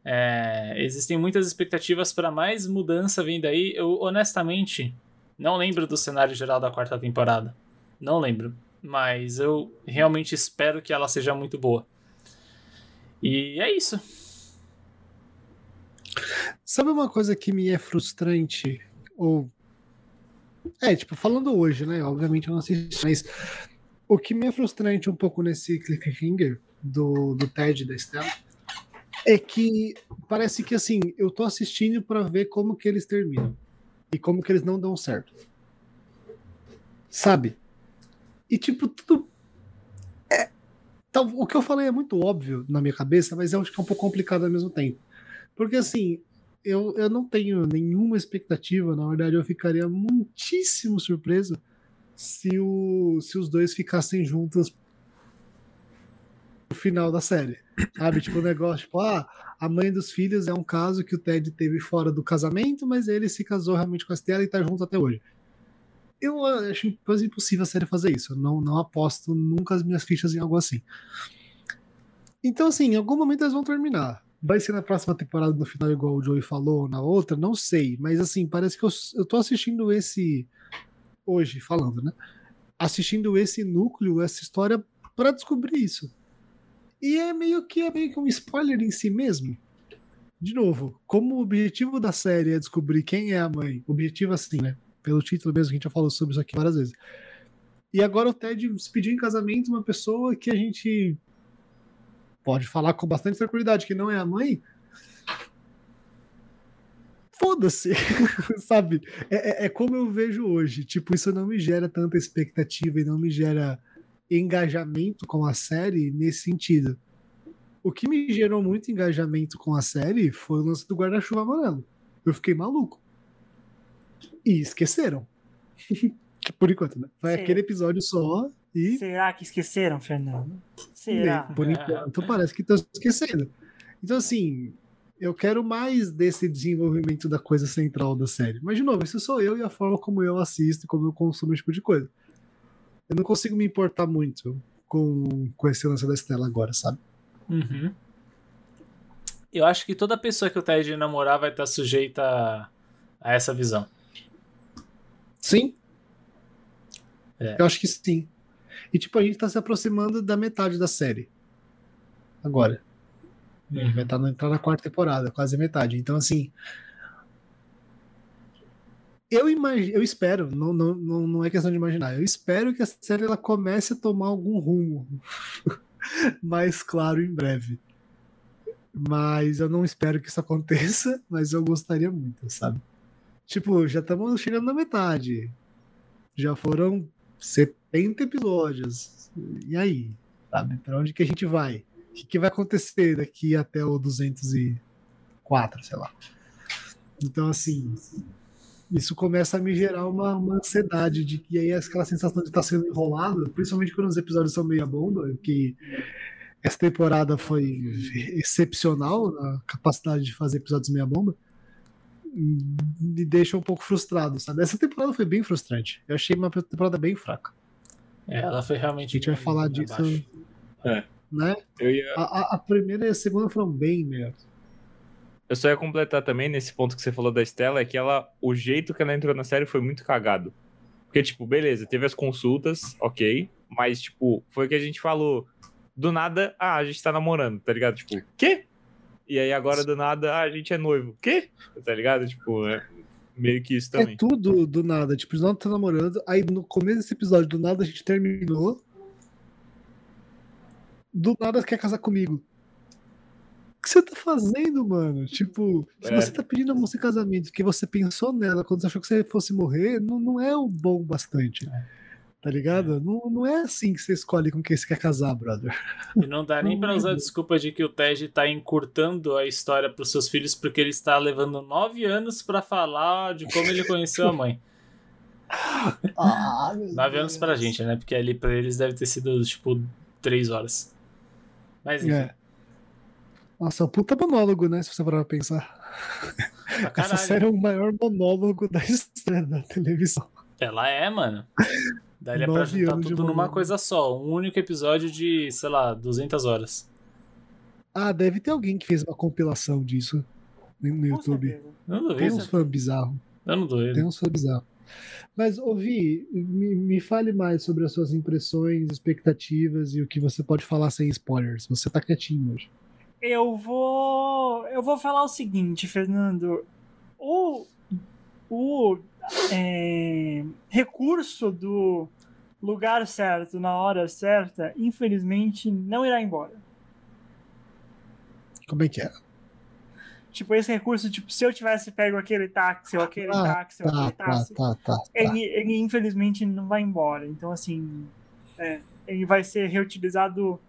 A: é, existem muitas expectativas para mais mudança vindo aí. Eu honestamente não lembro do cenário geral da quarta temporada. Não lembro. Mas eu realmente espero que ela seja muito boa. E é isso.
C: Sabe uma coisa que me é frustrante? Ou. É, tipo, falando hoje, né? Obviamente eu não assisti, mas. O que me é frustrante um pouco nesse cliffhanger do, do Ted da Stella é que parece que assim, eu tô assistindo para ver como que eles terminam e como que eles não dão certo. Sabe? E tipo, tudo. Então, o que eu falei é muito óbvio na minha cabeça, mas eu acho que é um pouco complicado ao mesmo tempo. Porque assim, eu, eu não tenho nenhuma expectativa, na verdade, eu ficaria muitíssimo surpreso se, o, se os dois ficassem juntos no final da série. Sabe? Tipo, o negócio, tipo, ah, a mãe dos filhos é um caso que o Ted teve fora do casamento, mas ele se casou realmente com a Stella e tá junto até hoje. Eu acho quase impossível a série fazer isso. Eu não, não aposto nunca as minhas fichas em algo assim. Então, assim, em algum momento eles vão terminar. Vai ser na próxima temporada, no final, igual o Joey falou, na outra, não sei. Mas, assim, parece que eu, eu tô assistindo esse. Hoje, falando, né? Assistindo esse núcleo, essa história, para descobrir isso. E é meio que é meio que um spoiler em si mesmo. De novo, como o objetivo da série é descobrir quem é a mãe, objetivo assim, né? Pelo título mesmo, que a gente já falou sobre isso aqui várias vezes. E agora o Ted pediu em casamento uma pessoa que a gente pode falar com bastante tranquilidade que não é a mãe. Foda-se, sabe? É, é, é como eu vejo hoje. Tipo, isso não me gera tanta expectativa e não me gera engajamento com a série nesse sentido. O que me gerou muito engajamento com a série foi o lance do guarda-chuva amarelo. Eu fiquei maluco. E esqueceram. Por enquanto, né? Foi Será? aquele episódio só e.
D: Será que esqueceram, Fernando? Será?
C: Por enquanto, parece que estão esquecendo. Então, assim, eu quero mais desse desenvolvimento da coisa central da série. Mas, de novo, isso sou eu e a forma como eu assisto, como eu consumo esse tipo de coisa eu não consigo me importar muito com, com esse lance da Estela agora, sabe?
A: Uhum. Eu acho que toda pessoa que o Ted namorar vai estar sujeita a, a essa visão.
C: Sim. É. Eu acho que sim. E tipo, a gente tá se aproximando da metade da série. Agora. Uhum. Vai estar tá, entrar na quarta temporada, quase metade. Então, assim, eu imagino, eu espero, não, não, não, não é questão de imaginar, eu espero que a série ela comece a tomar algum rumo mais claro em breve. Mas eu não espero que isso aconteça, mas eu gostaria muito, sabe? Tipo, já estamos chegando na metade. Já foram 70 episódios. E aí? Sabe? Onde que a gente vai? O que, que vai acontecer daqui até o 204, sei lá. Então, assim, isso começa a me gerar uma, uma ansiedade de que aí aquela sensação de estar tá sendo enrolado, principalmente quando os episódios são meia bomba, que essa temporada foi excepcional na capacidade de fazer episódios meia bomba, me deixa um pouco frustrado, sabe? Essa temporada foi bem frustrante. Eu achei uma temporada bem fraca.
A: É, ela foi realmente.
C: A gente vai falar disso. É. Né? Ia... A, a, primeira e a segunda foram bem melhores.
B: Eu só ia completar também nesse ponto que você falou da Estela, é que ela, o jeito que ela entrou na série foi muito cagado. Porque, tipo, beleza, teve as consultas, ok, mas, tipo, foi o que a gente falou. Do nada, ah, a gente tá namorando, tá ligado? Tipo, quê? E aí agora do nada, ah, a gente é noivo. Quê? Tá ligado? Tipo, é... meio que isso
C: É
B: também.
C: tudo do nada. Tipo, nós tá namorando, aí no começo desse episódio, do nada a gente terminou. Do nada quer casar comigo. O que você tá fazendo, mano? Tipo, se
B: É.
C: você tá pedindo a moça em casamento porque você pensou nela quando você achou que você fosse morrer, não, não é o bom bastante. Tá ligado? Não, não é assim que você escolhe com quem você quer casar, brother.
A: E não dá nem pra usar a desculpa de que o Ted tá encurtando a história pros seus filhos porque ele está levando nove anos pra falar de como ele conheceu a mãe.
C: Ah,
A: Nove anos pra gente, né? Porque ali pra eles deve ter sido, tipo, três horas. Mas enfim,
C: É. Nossa, é um puta monólogo, né? Se você parar pra pensar.
A: pra
C: Essa série é o maior monólogo da história da televisão.
A: Ela é, mano.
C: Nove
A: juntar
C: anos de
A: tudo numa coisa só. Um único episódio de, sei lá, 200 horas.
C: Ah, deve ter alguém que fez uma compilação disso no YouTube.
A: não
C: Tem uns fãs bizarros.
A: Eu não duvido.
C: Tem uns fãs bizarros. Mas, ouvi, me, me fale mais sobre as suas impressões, expectativas e o que você pode falar sem spoilers. Você tá quietinho hoje.
D: Eu vou. Eu vou falar o seguinte, Fernando. O, o é, recurso do lugar certo na hora certa, infelizmente, não irá embora.
C: Como é que é?
D: Tipo, esse recurso, tipo, se eu tivesse pego aquele táxi ou aquele
C: Ah,
D: táxi ou
C: Tá,
D: aquele
C: tá,
D: táxi,
C: tá, tá. tá.
D: ele, ele infelizmente não vai embora. Então, assim, é, ele vai ser reutilizado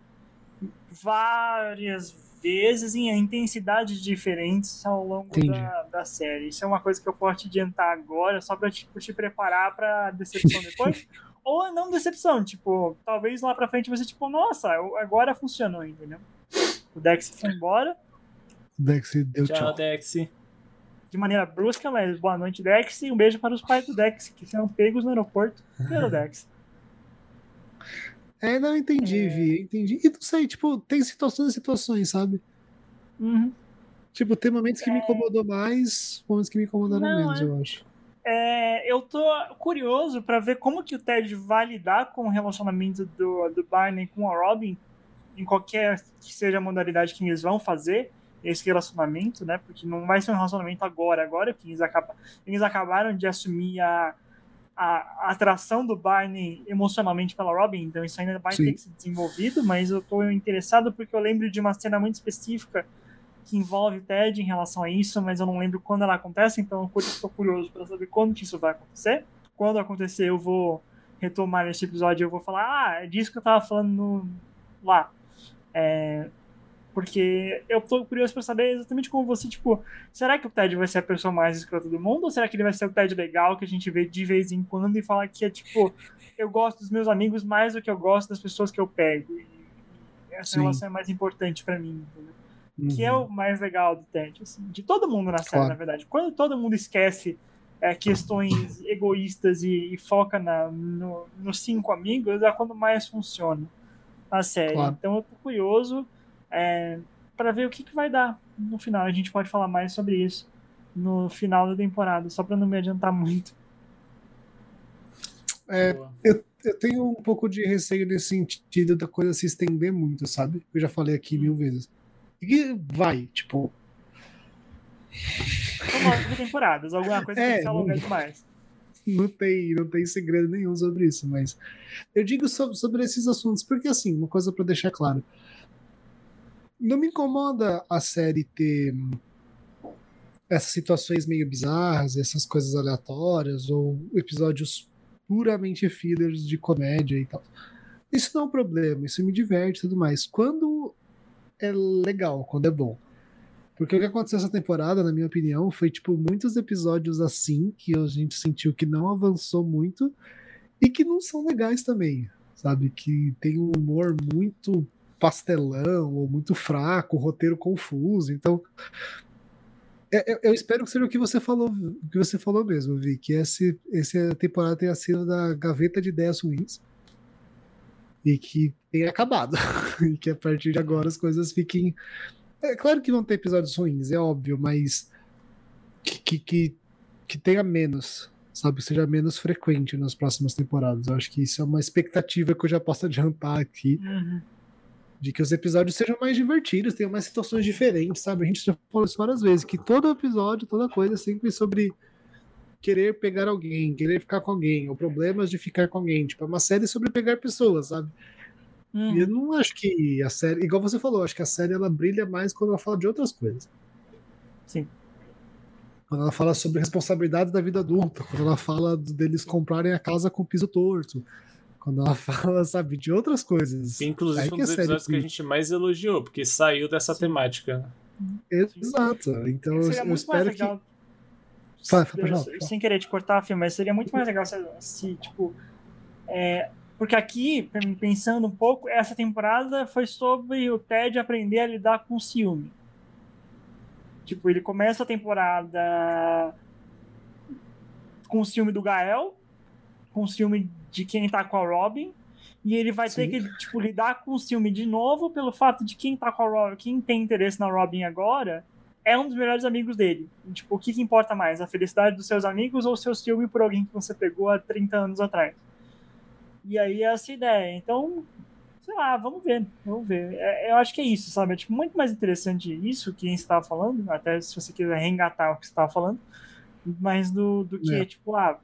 D: várias vezes em intensidades diferentes ao longo da, da série. Isso é uma coisa que eu posso te adiantar agora, só pra tipo, te preparar pra decepção depois. Ou não decepção, tipo, talvez lá pra frente você, tipo, nossa, agora funcionou, entendeu? O Dex foi embora
C: Dex deu
A: Tchau,
C: tchau.
A: Dex.
D: de maneira brusca, mas boa noite, Dex, e um beijo para os pais do Dex, que serão pegos no aeroporto pelo Dex.
C: É, não entendi,
D: É.
C: Vi, entendi. E não sei, tipo, tem situações e situações, sabe?
D: Uhum.
C: Tipo, tem momentos que me incomodou mais, momentos que me incomodaram
D: Não,
C: menos,
D: é.
C: eu acho.
D: É, eu tô curioso pra ver como que o Ted vai lidar com o relacionamento do, do Barney com a Robin, em qualquer que seja a modalidade que eles vão fazer esse relacionamento, né? Porque não vai ser um relacionamento agora, agora que eles, eles acabaram de assumir a, a, atração do Barney emocionalmente pela Robin, então isso ainda vai
C: Sim.
D: ter que ser desenvolvido, mas eu tô interessado porque eu lembro de uma cena muito específica que envolve o Ted em relação a isso, mas eu não lembro quando ela acontece, então eu estou curioso para saber quando que isso vai acontecer. Quando acontecer, eu vou retomar esse episódio e eu vou falar, ah, é disso que eu tava falando no- lá. É, porque eu tô curioso para saber exatamente como você, tipo, será que o Ted vai ser a pessoa mais escrota do mundo ou será que ele vai ser o Ted legal que a gente vê de vez em quando e fala que é tipo, eu gosto dos meus amigos mais do que eu gosto das pessoas que eu pego. E essa
C: Sim.
D: relação é mais importante para mim, entendeu? que é
C: Uhum.
D: o mais legal do Ted, assim, de todo mundo na série,
C: Claro.
D: na verdade. Quando todo mundo esquece é, questões egoístas e, e foca na, no, nos cinco amigos, é quando mais funciona a série.
C: Claro.
D: Então eu tô curioso é, para ver o que, que vai dar no final. A gente pode falar mais sobre isso no final da temporada, só para não me adiantar muito.
C: É, eu, eu tenho um pouco de receio nesse sentido da coisa se estender muito, sabe? Eu já falei aqui mil vezes. E que vai, tipo,
D: São nove temporadas, alguma coisa
C: É,
D: que se alongar
C: não-
D: demais.
C: não tem, não tem segredo nenhum sobre isso, mas eu digo sobre, sobre esses assuntos porque assim, uma coisa pra deixar claro. Não me incomoda a série ter hum, essas situações meio bizarras, essas coisas aleatórias ou episódios puramente fillers de comédia e tal. Isso não é um problema, isso me diverte e tudo mais. Quando é legal, quando é bom. Porque o que aconteceu essa temporada, na minha opinião, foi tipo muitos episódios assim que a gente sentiu que não avançou muito e que não são legais também, sabe? Que tem um humor muito pastelão ou muito fraco, roteiro confuso. Então, é- é- eu espero que seja o que você falou, que você falou mesmo, Vi, que esse, essa temporada tenha sido da gaveta de ideias ruins e que tenha acabado e que a partir de agora as coisas fiquem é claro que vão ter episódios ruins, é óbvio, mas que, que, que, que tenha menos, sabe? Seja menos frequente nas próximas temporadas. Eu acho que isso é uma expectativa que eu já posso adiantar aqui,
D: Uhum.
C: De que os episódios sejam mais divertidos, tenham mais situações diferentes, sabe? A gente já falou isso várias vezes, que todo episódio, toda coisa é sempre sobre querer pegar alguém, querer ficar com alguém, ou problemas de ficar com alguém. Tipo, é uma série sobre pegar pessoas, sabe?
D: Uhum.
C: E eu não acho que a série, igual você falou, acho que a série ela brilha mais quando ela fala de outras coisas.
D: Sim.
C: Quando ela fala sobre responsabilidades da vida adulta, quando ela fala deles comprarem a casa com piso torto, quando ela fala, sabe, de outras coisas.
A: Inclusive,
C: Aí
A: um
C: que
A: dos episódios que a
C: brilha.
A: gente mais elogiou, porque saiu dessa temática.
C: Exato. Então eu,
D: Seria
C: eu
D: muito mais
C: espero que.
D: legal.
C: Fala, fala,
D: Eu-
C: fala, fala.
D: Sem querer te cortar, filho, mas seria muito mais legal se, se, tipo. é, porque aqui, pensando um pouco, essa temporada foi sobre o Ted aprender a lidar com ciúme. Tipo, ele começa a temporada com o ciúme do Gael, com o ciúme de quem tá com a Robin, e ele vai ter
C: Sim.
D: que tipo, lidar com o ciúme de novo pelo fato de quem tá com a Robin, quem tem interesse na Robin agora é um dos melhores amigos dele. E, tipo, o que, que importa mais? A felicidade dos seus amigos ou o seu ciúme por alguém que você pegou há 30 anos atrás? E aí é essa ideia. Então, sei lá, vamos ver. Vamos ver. É- eu acho que é isso, sabe? É tipo, muito mais interessante isso que você estava falando, até se você quiser reengatar o que você estava falando, mas do, do que,
C: É.
D: tipo, ah,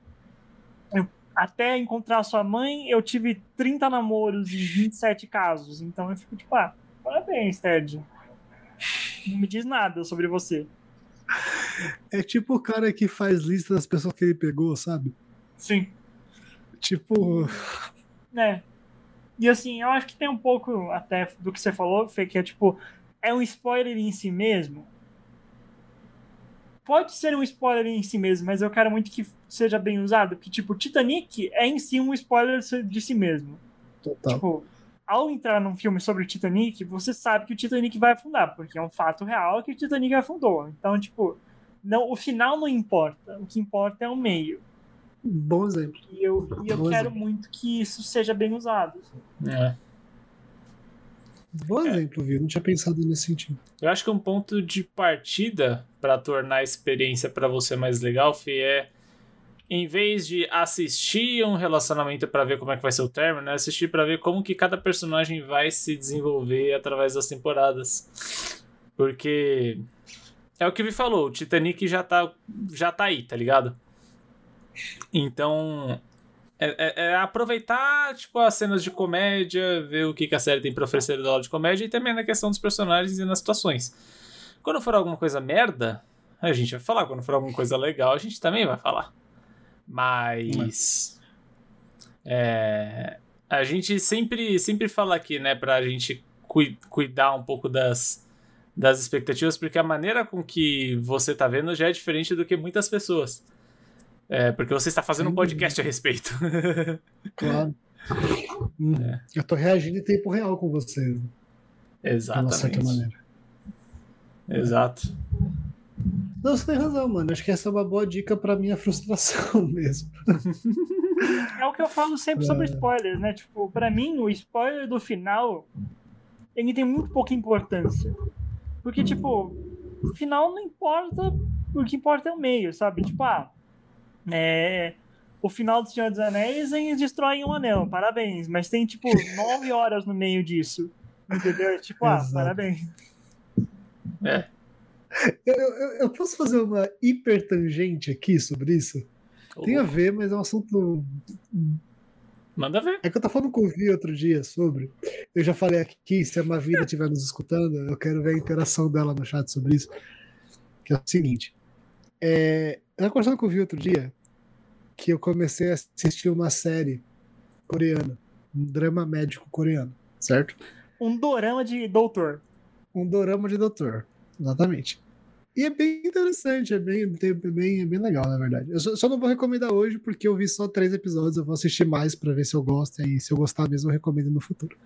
D: até encontrar sua mãe, eu tive 30 namoros e 27 casos. Então eu fico tipo, ah, parabéns, Ted. Não me diz nada sobre você.
C: É tipo o cara que faz lista das pessoas que ele pegou, sabe?
D: Sim.
C: Tipo,
D: É. E assim, eu acho que tem um pouco até do que você falou, Fê, que é tipo, é um spoiler em si mesmo. Pode ser um spoiler em si mesmo, mas eu quero muito que seja bem usado, porque tipo, Titanic é em si um spoiler de si mesmo.
C: total.
D: Tipo, ao entrar num filme sobre o Titanic, você sabe que o Titanic vai afundar, porque é um fato real que o Titanic afundou. Então, tipo, não, o final não importa, o que importa é o meio.
C: Bom exemplo.
D: E eu, e eu
C: Bom
D: quero
C: exemplo.
D: muito que isso seja bem usado.
A: É.
C: Bom exemplo, viu? Não tinha pensado nesse sentido.
A: Eu acho que um ponto de partida para tornar a experiência para você mais legal, Fê, é em vez de assistir um relacionamento para ver como é que vai ser o término, né? assistir para ver como que cada personagem vai se desenvolver através das temporadas. Porque é o que me falou, o Titanic já tá já tá aí, tá ligado? Então, é, é- é aproveitar tipo as cenas de comédia, ver o que, que a série tem pra oferecer do lado de comédia e também na questão dos personagens e nas situações. Quando for alguma coisa merda, a gente vai falar. Quando for alguma coisa legal, a gente também vai falar. Mas. é, a gente sempre, sempre fala aqui, né, pra gente cui- cuidar um pouco das, das expectativas, porque a maneira com que você tá vendo já é diferente do que muitas pessoas. É, porque você está fazendo um
C: Sem
A: podcast a respeito.
C: Claro. Hum,
A: É.
C: Eu tô reagindo em tempo real com você, de uma certa
A: Exatamente.
C: maneira.
A: Exato.
C: Não, você tem razão, mano. Acho que essa é uma boa dica pra minha frustração mesmo.
D: É o que eu falo sempre sobre spoilers, né? Tipo, pra mim, o spoiler do final, ele tem muito pouca importância. Porque, tipo, o final não importa, o que importa é o meio, sabe? Tipo, ah, é... O final do Senhor dos Anéis, eles destroem um anel, parabéns. Mas tem, tipo, nove horas no meio disso. Entendeu? Tipo, ah,
C: Exato.
D: parabéns.
A: É.
C: Eu, eu- eu posso fazer uma hipertangente aqui sobre isso? Tem a ver, mas é um assunto.
A: Manda ver.
C: É que eu tava falando com o Vi outro dia sobre. Eu já falei aqui, se a Mavida estiver nos escutando, eu quero ver a interação dela no chat sobre isso. Que é o seguinte. É, eu conversando com o Vi outro dia que eu comecei a assistir uma série coreana, um drama médico coreano, certo?
D: Um dorama de doutor.
C: um dorama de doutor. Exatamente. E é bem interessante, é bem, é bem, é bem legal, na verdade. Eu só, só não vou recomendar hoje porque eu vi só três episódios, eu vou assistir mais pra ver se eu gosto, e se eu gostar mesmo eu recomendo no futuro.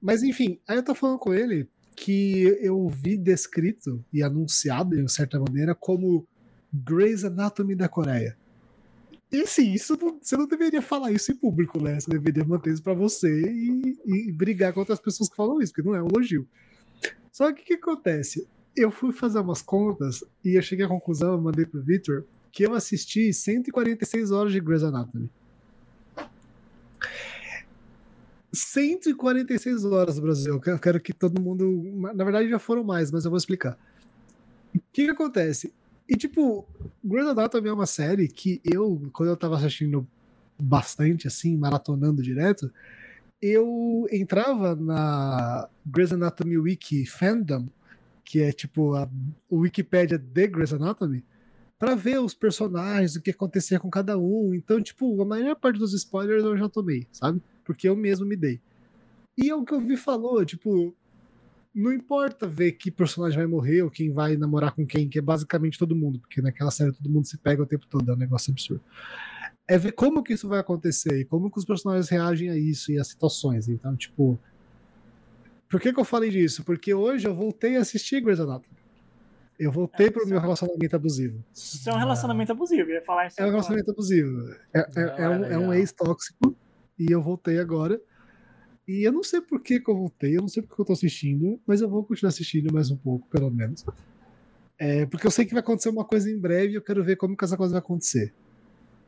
C: Mas enfim, aí eu tô falando com ele que eu vi descrito e anunciado, de certa maneira, como Grey's Anatomy da Coreia. E assim, isso não- você não deveria falar isso em público, né? Você deveria manter isso pra você e, e brigar contra as pessoas que falam isso, porque não é um elogio. Só que o que acontece? Eu fui fazer umas contas e eu cheguei à conclusão, eu mandei pro Victor, que eu assisti 146 horas de Grey's Anatomy. 146 horas, Brasil. Eu quero, que todo mundo. Na verdade, já foram mais, mas eu vou explicar. O que, que acontece? E, tipo, Grey's Anatomy é uma série que eu, quando eu tava assistindo bastante, assim, maratonando direto, eu entrava na Grey's Anatomy Wiki Fandom, que é tipo a Wikipedia de Grey's Anatomy, para ver os personagens, o que acontecia com cada um. Então, tipo, a maior parte dos spoilers eu já tomei, sabe? Porque eu mesmo me dei. E é o que eu vi falou, tipo, não importa ver que personagem vai morrer ou quem vai namorar com quem, que é basicamente todo mundo, porque naquela série todo mundo se pega o tempo todo, é um negócio absurdo. É ver como que isso vai acontecer e como que os personagens reagem a isso e as situações. Então, tipo. Por que, que eu falei disso? Porque hoje eu voltei a assistir Grey's Anatomy. Eu voltei
D: É,
C: pro meu relacionamento abusivo.
D: Isso é um relacionamento abusivo, eu ia falar isso.
C: É um relacionamento abusivo. É, é- é um,
A: é
C: é um
A: legal.
C: E eu voltei agora. E eu não sei por que, que eu voltei, eu não sei por que eu tô assistindo, mas eu vou continuar assistindo mais um pouco, pelo menos. É, porque eu sei que vai acontecer uma coisa em breve e eu quero ver como que essa coisa vai acontecer.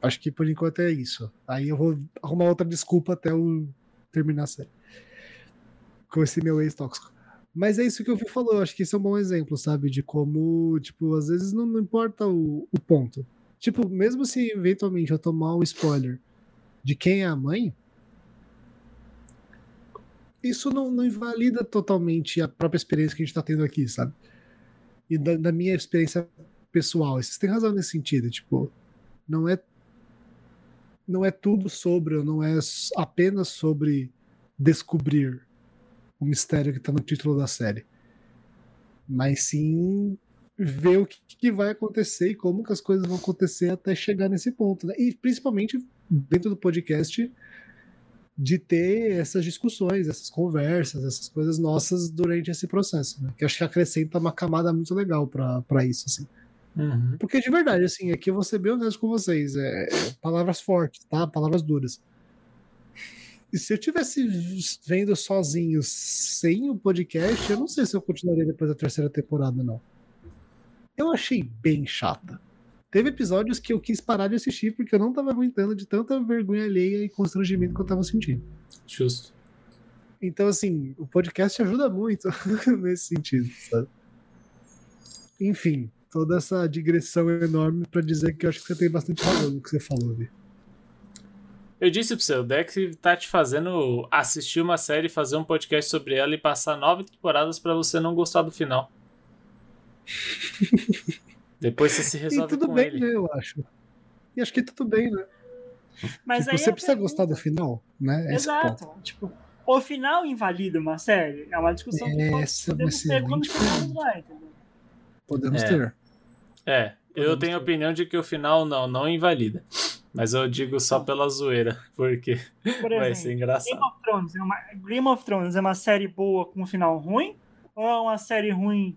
C: Acho que por enquanto é isso. Aí eu vou arrumar outra desculpa até eu terminar a série. Com esse meu ex tóxico. Mas é isso que o Vi falou, eu acho que isso é um bom exemplo, sabe? De como, tipo, às vezes não, não importa o, o ponto. Tipo, mesmo se eventualmente eu tomar um spoiler de quem é a mãe, isso não, não invalida totalmente a própria experiência que a gente tá tendo aqui, sabe? E da, da minha experiência pessoal. Vocês têm razão nesse sentido, tipo, não é não é tudo sobre, não é apenas sobre descobrir o mistério que tá no título da série. Mas sim ver o que, que vai acontecer e como que as coisas vão acontecer até chegar nesse ponto. Né? E principalmente dentro do podcast de ter essas discussões, essas conversas, essas coisas nossas durante esse processo, né? Que acho que acrescenta uma camada muito legal pra isso, assim.
A: Uhum.
C: Porque de verdade, assim, aqui eu vou ser bem honesto com vocês. É, é palavras fortes, tá? Palavras duras. E se eu tivesse vendo sozinho, sem o podcast, eu não sei se eu continuaria depois da terceira temporada, não. Eu achei bem chata. Teve episódios que eu quis parar de assistir porque eu não tava aguentando de tanta vergonha alheia e constrangimento que eu tava sentindo.
A: Justo.
C: Então, assim, o podcast ajuda muito nesse sentido, sabe? Enfim, toda essa digressão enorme pra dizer que eu acho que você tem bastante razão no que você falou, Vi.
A: Eu disse pro seu, o Dex tá te fazendo assistir uma série, fazer um podcast sobre ela e passar nove temporadas pra você não gostar do final. Depois você se
C: E
A: resolve
C: tudo
A: com
C: bem,
A: ele.
C: né, eu acho. E acho que tudo bem, né?
D: Mas
C: Tipo,
D: aí
C: você
D: a
C: precisa
D: pergunta-
C: gostar do final, né? Esse é.
D: Exato. Tipo, o final invalida uma série? É uma discussão que pode-
C: Essa é uma
D: podemos ter quando chegarmos lá, entendeu?
C: Podemos
A: É.
C: ter.
A: É, eu
C: Podemos
A: tenho a opinião de que o final não, não invalida. Mas eu digo só pela zoeira, porque
D: Por
A: vai
D: exemplo,
A: ser
D: Game
A: engraçado.
D: of Thrones é uma, Game of Thrones é uma série boa com um final ruim? Ou é uma série ruim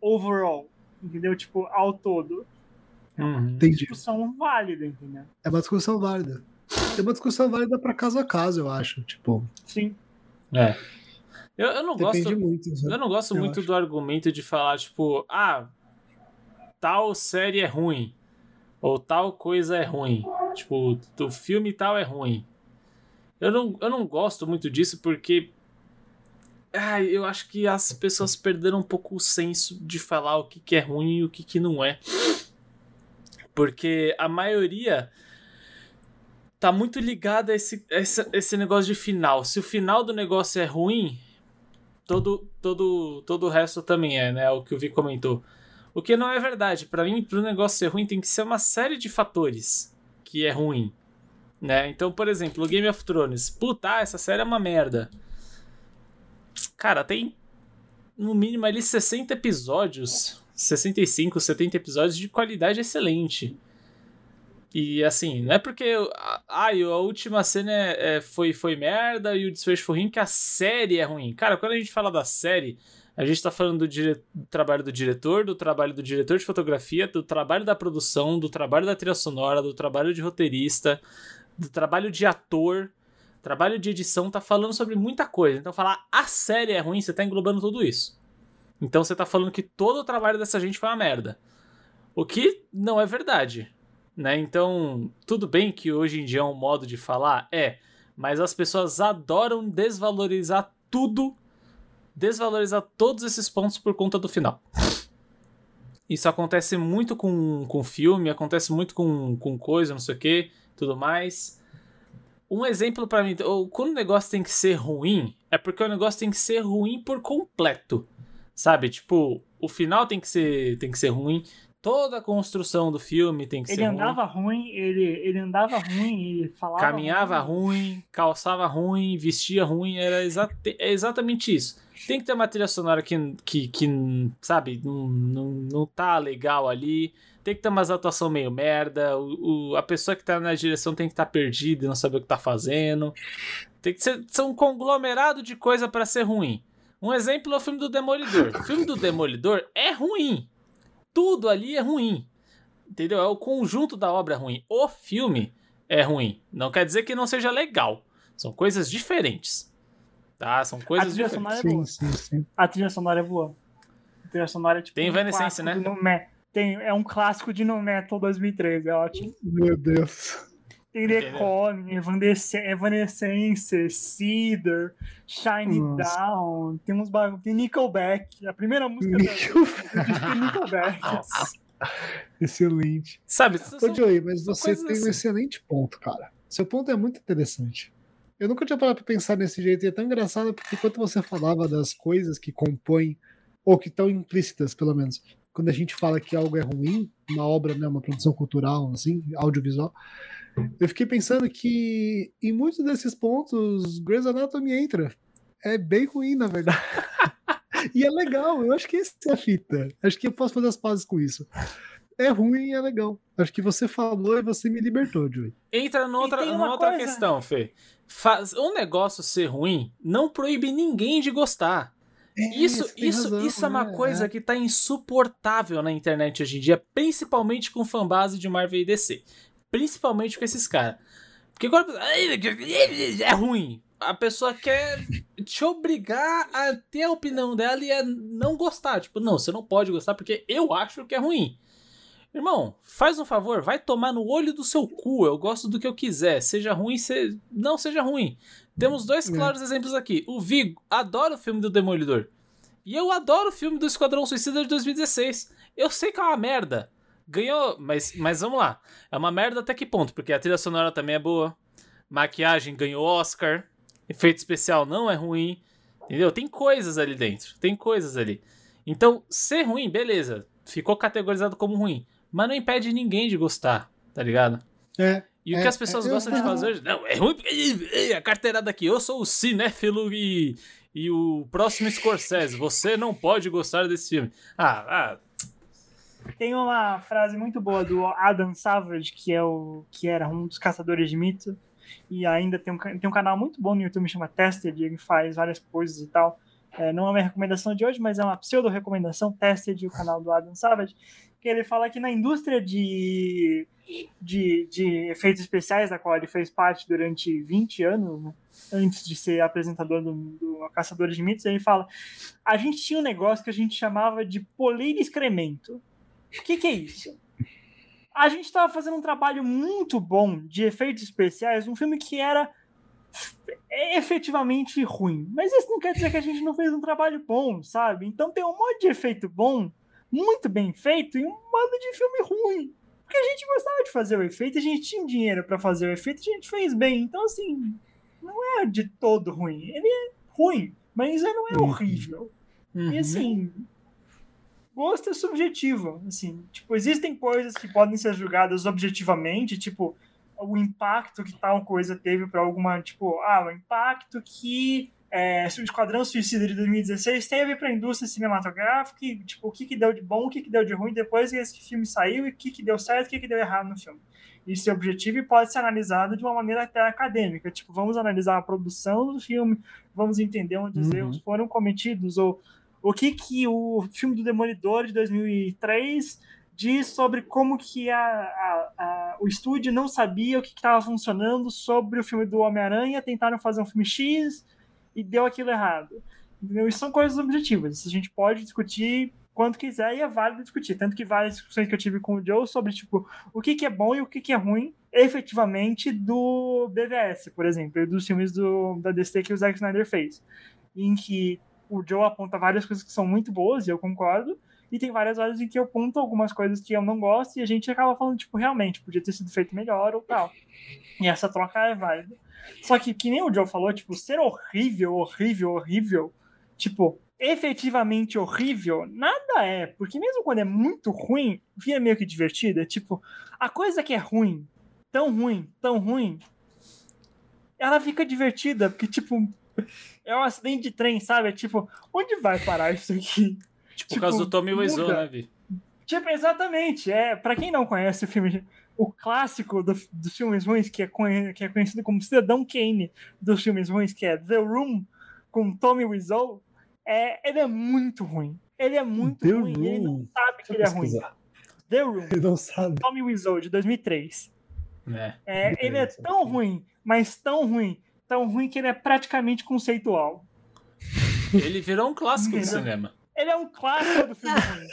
D: overall? Entendeu? Tipo, ao todo.
A: Uhum.
C: Entendi.
D: Discussão válida, entendeu?
C: É uma discussão válida. É uma discussão válida pra caso a caso, eu acho. Tipo,
D: Sim.
A: É. Eu, eu não
C: depende
A: gosto.
C: muito. sabe?
A: Eu não gosto
C: Eu
A: muito
C: acho.
A: do argumento de falar, tipo, ah, tal série é ruim. Ou tal coisa é ruim. Tipo, o filme tal é ruim. Eu não, eu não gosto muito disso porque. Ai, eu acho que as pessoas perderam um pouco o senso de falar o que, que é ruim e o que, que não é. Porque a maioria tá muito ligada a esse, esse, esse negócio de final. Se o final do negócio é ruim, todo, todo, todo o resto também é, né? O que o Vi comentou. O que não é verdade. Para mim, para o negócio ser ruim, tem que ser uma série de fatores que é ruim. Né? Então, por exemplo, o Game of Thrones. Puta, ah, essa série é uma merda. Cara, tem no mínimo ali 60 episódios, 65, 70 episódios de qualidade excelente. E assim, não é porque ah, a última cena é, é, foi, foi merda e o desfecho foi ruim que a série é ruim. Cara, quando a gente fala da série, a gente tá falando do, dire... do trabalho do diretor, do trabalho do diretor de fotografia, do trabalho da produção, do trabalho da trilha sonora, do trabalho de roteirista, do trabalho de ator, trabalho de edição, tá falando sobre muita coisa. Então falar a série é ruim, você tá englobando tudo isso. Então você tá falando que todo o trabalho dessa gente foi uma merda. O que não é verdade. Né? Então, tudo bem que hoje em dia é um modo de falar, é, mas as pessoas adoram desvalorizar tudo, desvalorizar todos esses pontos por conta do final. Isso acontece muito com, com filme, acontece muito com, com coisa, não sei o que, tudo mais. Um exemplo para mim, quando o negócio tem que ser ruim, é porque o negócio tem que ser ruim por completo. Sabe? Tipo, o final tem que ser, tem que ser ruim, toda a construção do filme tem que
D: ele
A: ser
D: andava ruim. ele, ele andava ruim, ele falava
A: Caminhava ruim. ruim, calçava ruim, vestia ruim, era exa é exatamente isso. Tem que ter uma trilha sonora que, que, que sabe, não, não, não tá legal ali. Tem que ter umas atuação meio merda. O, o, a pessoa que tá na direção tem que estar tá perdida e não saber o que tá fazendo. Tem que ser, ser um conglomerado de coisa para ser ruim. Um exemplo é o filme do Demolidor. O filme do Demolidor é ruim tudo ali é ruim. Entendeu? É o conjunto da obra ruim. O filme é ruim. Não quer dizer que não seja legal. São coisas diferentes. Tá? São coisas
D: a trilha
A: diferentes.
D: Sonora é boa. Sim, sim, sim. A trilha sonora é boa. A trilha sonora é tipo.
A: Tem
D: um
A: Evanescence, né?
D: Tem, é um clássico de No Metal 2013, é ótimo.
C: Meu Deus.
D: Tem The Calling, Evanescence, Cedar, Shine Nossa. Down, tem uns bagulho. Tem Nickelback. A primeira música Nickelback. da Nickelback.
C: Nossa. Excelente.
A: Sabe?
C: Ô, Joey, mas você tem assim. um excelente ponto, cara. Seu ponto é muito interessante. Eu nunca tinha parado pra pensar nesse jeito, e é tão engraçado porque enquanto você falava das coisas que compõem, ou que estão implícitas, pelo menos, quando a gente fala que algo é ruim, uma obra, né, uma produção cultural, assim, audiovisual, eu fiquei pensando que em muitos desses pontos Grey's Anatomy entra. É bem ruim, na verdade. e é legal, eu acho que essa é a fita. Acho que eu posso fazer as pazes com isso. É ruim e é legal. Acho que você falou e você me libertou, Joey.
A: Entra noutra, numa outra coisa... questão, Fê. Faz, um negócio ser ruim não proíbe ninguém de gostar. É, isso, isso, razão, isso é uma né? coisa é. que tá insuportável na internet hoje em dia, principalmente com fanbase de Marvel e DC. Principalmente com esses caras. Porque quando é ruim, a pessoa quer te obrigar a ter a opinião dela e a não gostar. Tipo, não, você não pode gostar porque eu acho que é ruim. Irmão, faz um favor, vai tomar no olho do seu cu. Eu gosto do que eu quiser. Seja ruim, se... não seja ruim. Temos dois é. claros exemplos aqui. O Vigo adora o filme do Demolidor. E eu adoro o filme do Esquadrão Suicida de 2016. Eu sei que é uma merda. Ganhou, mas, mas vamos lá. É uma merda até que ponto? Porque a trilha sonora também é boa. Maquiagem ganhou Oscar. Efeito especial não é ruim. Entendeu? Tem coisas ali dentro. Tem coisas ali. Então, ser ruim, beleza. Ficou categorizado como ruim. Mas não impede ninguém de gostar, tá ligado?
C: É.
A: E
C: é,
A: o que as pessoas é, gostam de fazer hoje. Não, é ruim porque. A carteirada aqui. Eu sou o cinéfilo e. E o próximo Scorsese. Você não pode gostar desse filme. Ah, ah
D: tem uma frase muito boa do Adam Savage, que, é o, que era um dos caçadores de mito, e ainda tem um, tem um canal muito bom no YouTube, chama Tested, ele faz várias coisas e tal. É, não é uma recomendação de hoje, mas é uma pseudo-recomendação, Tested, o canal do Adam Savage, que ele fala que na indústria de, de, de efeitos especiais, da qual ele fez parte durante 20 anos, né, antes de ser apresentador do, do Caçadores de Mitos, ele fala: a gente tinha um negócio que a gente chamava de polir excremento. O que, que é isso? A gente estava fazendo um trabalho muito bom de efeitos especiais, um filme que era efetivamente ruim. Mas isso não quer dizer que a gente não fez um trabalho bom, sabe? Então tem um monte de efeito bom, muito bem feito, e um monte de filme ruim. Porque a gente gostava de fazer o efeito, a gente tinha dinheiro para fazer o efeito, a gente fez bem. Então, assim, não é de todo ruim. Ele é ruim, mas ele não é uhum. horrível. Uhum. E assim, gosto é subjetivo, assim, tipo, existem coisas que podem ser julgadas objetivamente, tipo, o impacto que tal coisa teve para alguma, tipo, ah, o impacto que é, o Esquadrão Suicida de 2016 teve para a indústria cinematográfica, e, tipo, o que, que deu de bom, o que, que deu de ruim depois que esse filme saiu, e o que, que deu certo, o que, que deu errado no filme. Isso é objetivo e pode ser analisado de uma maneira até acadêmica. Tipo, vamos analisar a produção do filme, vamos entender onde os uhum. erros foram cometidos, ou o que que o filme do Demolidor de 2003 diz sobre como que a, a, a o estúdio não sabia o que estava funcionando sobre o filme do Homem-Aranha, tentaram fazer um filme X e deu aquilo errado. Entendeu? Isso são coisas objetivas. Isso a gente pode discutir quanto quiser e é válido discutir. Tanto que várias discussões que eu tive com o Joe sobre tipo, o que, que é bom e o que, que é ruim efetivamente do BVS, por exemplo, dos filmes do, da DC que o Zack Snyder fez. Em que o Joe aponta várias coisas que são muito boas, e eu concordo, E tem várias horas em que eu ponto algumas coisas que eu não gosto e a gente acaba falando, tipo, realmente, podia ter sido feito melhor ou tal. E essa troca é válida. Só que, que nem o Joe falou, tipo, ser horrível, horrível, horrível, tipo, efetivamente horrível, nada é. Porque mesmo quando é muito ruim, vira meio que divertido. É tipo, a coisa que é ruim, tão ruim, tão ruim, ela fica divertida, porque, tipo, é um acidente de trem, sabe? É tipo, onde vai parar isso aqui?
A: Tipo, por causa do Tommy Wiseau, né, Vi?
D: Tipo, exatamente. É, para quem não conhece o filme, o clássico do- dos filmes ruins, que é, que é conhecido como Cidadão Kane dos filmes ruins, que é The Room, com Tommy Wiseau, é, ele é muito ruim. Ele é muito
C: The
D: ruim. Ele não
C: Room.
D: sabe que
C: Deixa
D: ele
C: eu
D: é ruim. The Room,
C: Ele não sabe.
D: Tommy Wiseau, de 2003.
A: É.
D: É, ele é tão ruim, mas tão ruim, tão ruim que ele é praticamente conceitual.
A: Ele virou um clássico do cinema.
D: Ele é um clássico do filme ruim.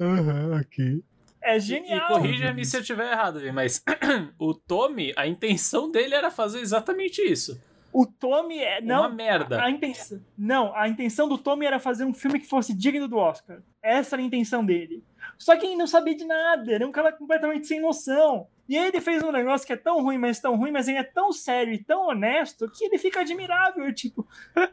C: Aham, ok.
D: É
A: E,
D: genial.
A: e corrija-me se eu estiver errado, Vi, mas o Tommy, a intenção dele era fazer exatamente isso.
D: O Tommy é. Não,
A: Uma merda.
D: A intenção, não, a intenção do Tommy era fazer um filme que fosse digno do Oscar. Essa era a intenção dele. Só que ele não sabia de nada, ele é um cara completamente sem noção. E aí ele fez um negócio que é tão ruim, mas tão ruim, mas ele é tão sério e tão honesto que ele fica admirável. Eu, tipo,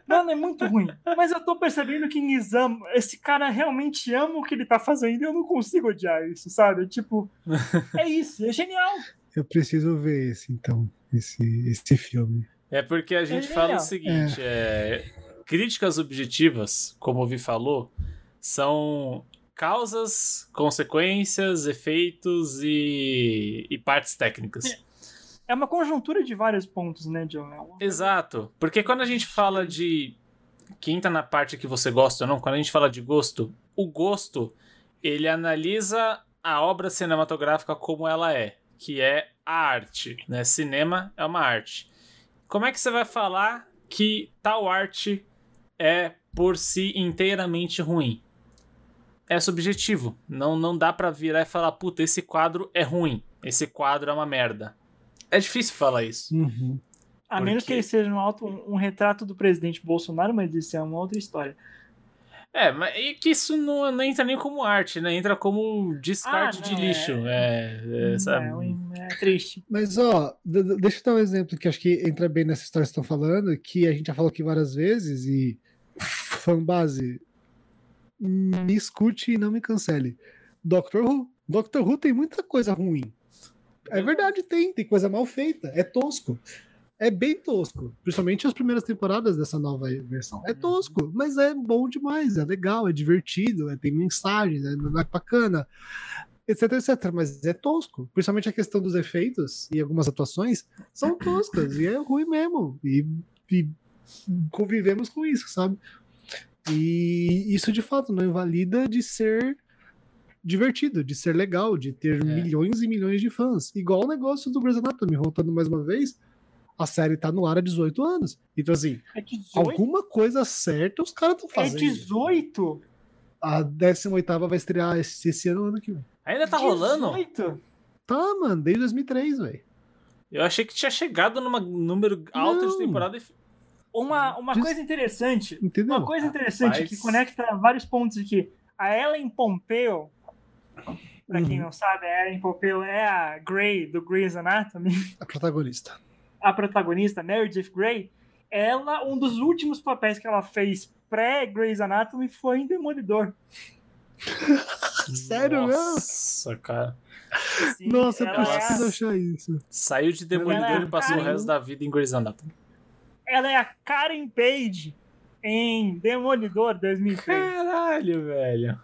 D: mano, é muito ruim. Mas eu tô percebendo que em exame, esse cara realmente ama o que ele tá fazendo e eu não consigo odiar isso, sabe? Tipo, é isso, é genial.
C: Eu preciso ver esse, então. Esse, esse filme.
A: É porque a gente
D: É
A: fala o seguinte: é, críticas objetivas, como o Vi falou, são causas, consequências, efeitos e, e partes técnicas.
D: É uma conjuntura de vários pontos, né, John? É
A: Exato. Porque quando a gente fala de. Que entra na parte que você gosta ou não, quando a gente fala de gosto, o gosto ele analisa a obra cinematográfica como ela é, que é a arte. Né? Cinema é uma arte. Como é que você vai falar que tal arte é por si inteiramente ruim? É subjetivo. Não, não dá pra virar e falar, puta, esse quadro é ruim. Esse quadro é uma merda. É difícil falar isso.
C: Uhum.
D: A
A: Por
D: menos que ele seja um, auto, um retrato do presidente Bolsonaro, mas isso é uma outra história.
A: É, mas e que isso não, não entra nem como arte, né? Entra como descarte
D: Ah,
A: de
D: não,
A: lixo. É, é, sabe?
D: É, um- é triste.
C: Mas, ó, deixa eu dar um exemplo que acho que entra bem nessa história que vocês estão falando, que a gente já falou aqui várias vezes, e fanbase, me escute e não me cancele. Doctor Who. Doctor Who tem muita coisa ruim. É verdade, tem. Tem coisa mal feita. É tosco. É bem tosco. Principalmente as primeiras temporadas dessa nova versão. É tosco, mas é bom demais. É legal, é divertido, é, tem mensagens, é, é bacana etc, etc. Mas é tosco. Principalmente a questão dos efeitos e algumas atuações são toscas e é ruim mesmo. E, e convivemos com isso, sabe? E isso de fato não invalida de ser divertido, de ser legal, de ter
A: É.
C: milhões e milhões de fãs. Igual o negócio do Grey's Anatomy, voltando mais uma vez, a série tá no ar há 18 anos. Então, assim,
D: É 18?
C: alguma coisa certa os caras estão
D: É
C: fazendo.
D: 18?
C: A 18 vai estrear esse, esse ano, ano que vem.
A: Ainda tá rolando?
D: 18?
C: Tá, mano, desde 2003, velho.
A: Eu achei que tinha chegado num número alto de
C: Não.
A: temporada e.
D: Uma, uma
C: Diz-
D: coisa interessante,
C: Entendeu?
D: uma coisa interessante
A: Rapaz.
D: que conecta vários pontos aqui. A Ellen Pompeo, pra quem
C: Uhum.
D: não sabe, a Ellen Pompeo é a Grey do Grey's Anatomy,
C: A protagonista.
D: a protagonista, Meredith Grey. Ela, um dos últimos papéis que ela fez pré-Grey's Anatomy foi em Demolidor.
C: Sério mesmo?
A: Nossa, cara.
D: Sim,
C: Nossa, eu
D: é
C: preciso
D: a,
C: achar isso.
A: Saiu de Demolidor
D: é
A: e passou o resto da vida em Grey's Anatomy.
D: Ela é a Karen Page em Demolidor 2003.
A: Caralho, velho.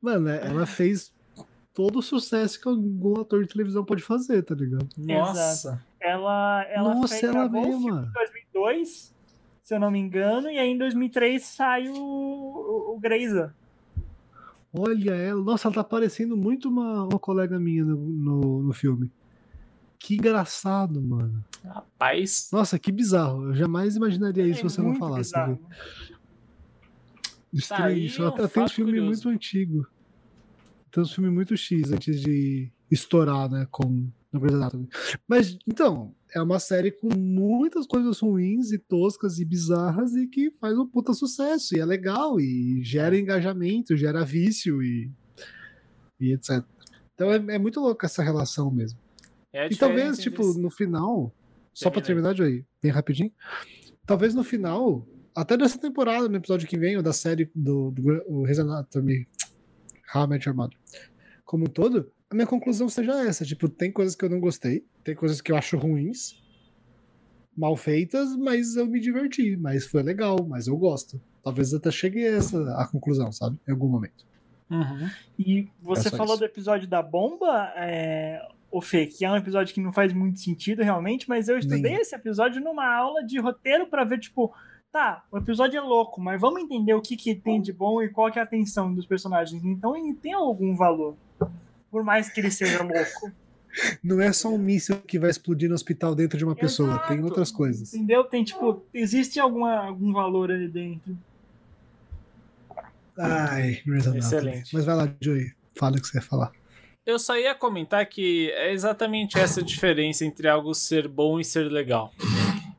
C: Mano, é- ela fez todo o sucesso que algum ator de televisão pode fazer, tá ligado?
A: Nossa.
D: Ela, ela
C: Nossa,
D: fez,
C: ela
D: gravou o
C: mesma.
D: filme em 2002, se eu não me engano, e aí em 2003 sai o, o, o Greysa.
C: Olha ela. Nossa, ela tá parecendo muito uma, uma colega minha no, no, no filme. Que engraçado, mano.
A: Rapaz.
C: Nossa, que bizarro. Eu jamais imaginaria isso
D: É
C: se você não falasse. né? Estranho
A: Tá um
C: Ela tem um filme
A: curioso.
C: muito antigo. Tem um filme muito X antes de estourar, né? Com no Grey's Anatomy. Mas, então, é uma série com muitas coisas ruins e toscas e bizarras e que faz um puta sucesso. E é legal, e gera engajamento, gera vício e, e etc. Então é, é muito louco essa relação mesmo.
A: É
C: E talvez, tipo,
A: desse-
C: no final, só pra
A: Termina
C: terminar, Joey, bem rapidinho. Talvez no final, até dessa temporada, no episódio que vem, ou da série do, do o Grey's Anatomy, How I Met Your Mother, como um todo, a minha conclusão seja essa. Tipo, tem coisas que eu não gostei, tem coisas que eu acho ruins, mal feitas, mas eu me diverti, mas foi legal, mas eu gosto. Talvez até chegue a essa a conclusão, sabe? Em algum momento.
A: Uhum.
D: E você
C: É
D: falou
C: isso.
D: do episódio da bomba, é... o Fê, que é um episódio que não faz muito sentido realmente, mas eu estudei
C: Nenhum.
D: esse episódio numa aula de roteiro pra ver, tipo, tá, o episódio é louco, mas vamos entender o que, que tem de bom e qual que é a tensão dos personagens. Então ele tem algum valor. Por mais que ele seja louco.
C: Não é só um míssil que vai explodir no hospital dentro de uma pessoa, tem
D: Exato.
C: outras coisas.
D: Entendeu? Tem, tipo, existe alguma, algum valor ali dentro.
C: Ai.
A: Excelente.
C: Mas vai lá, Joey, fala o que você ia falar.
A: Eu só ia comentar que é exatamente essa diferença entre algo ser bom e ser legal.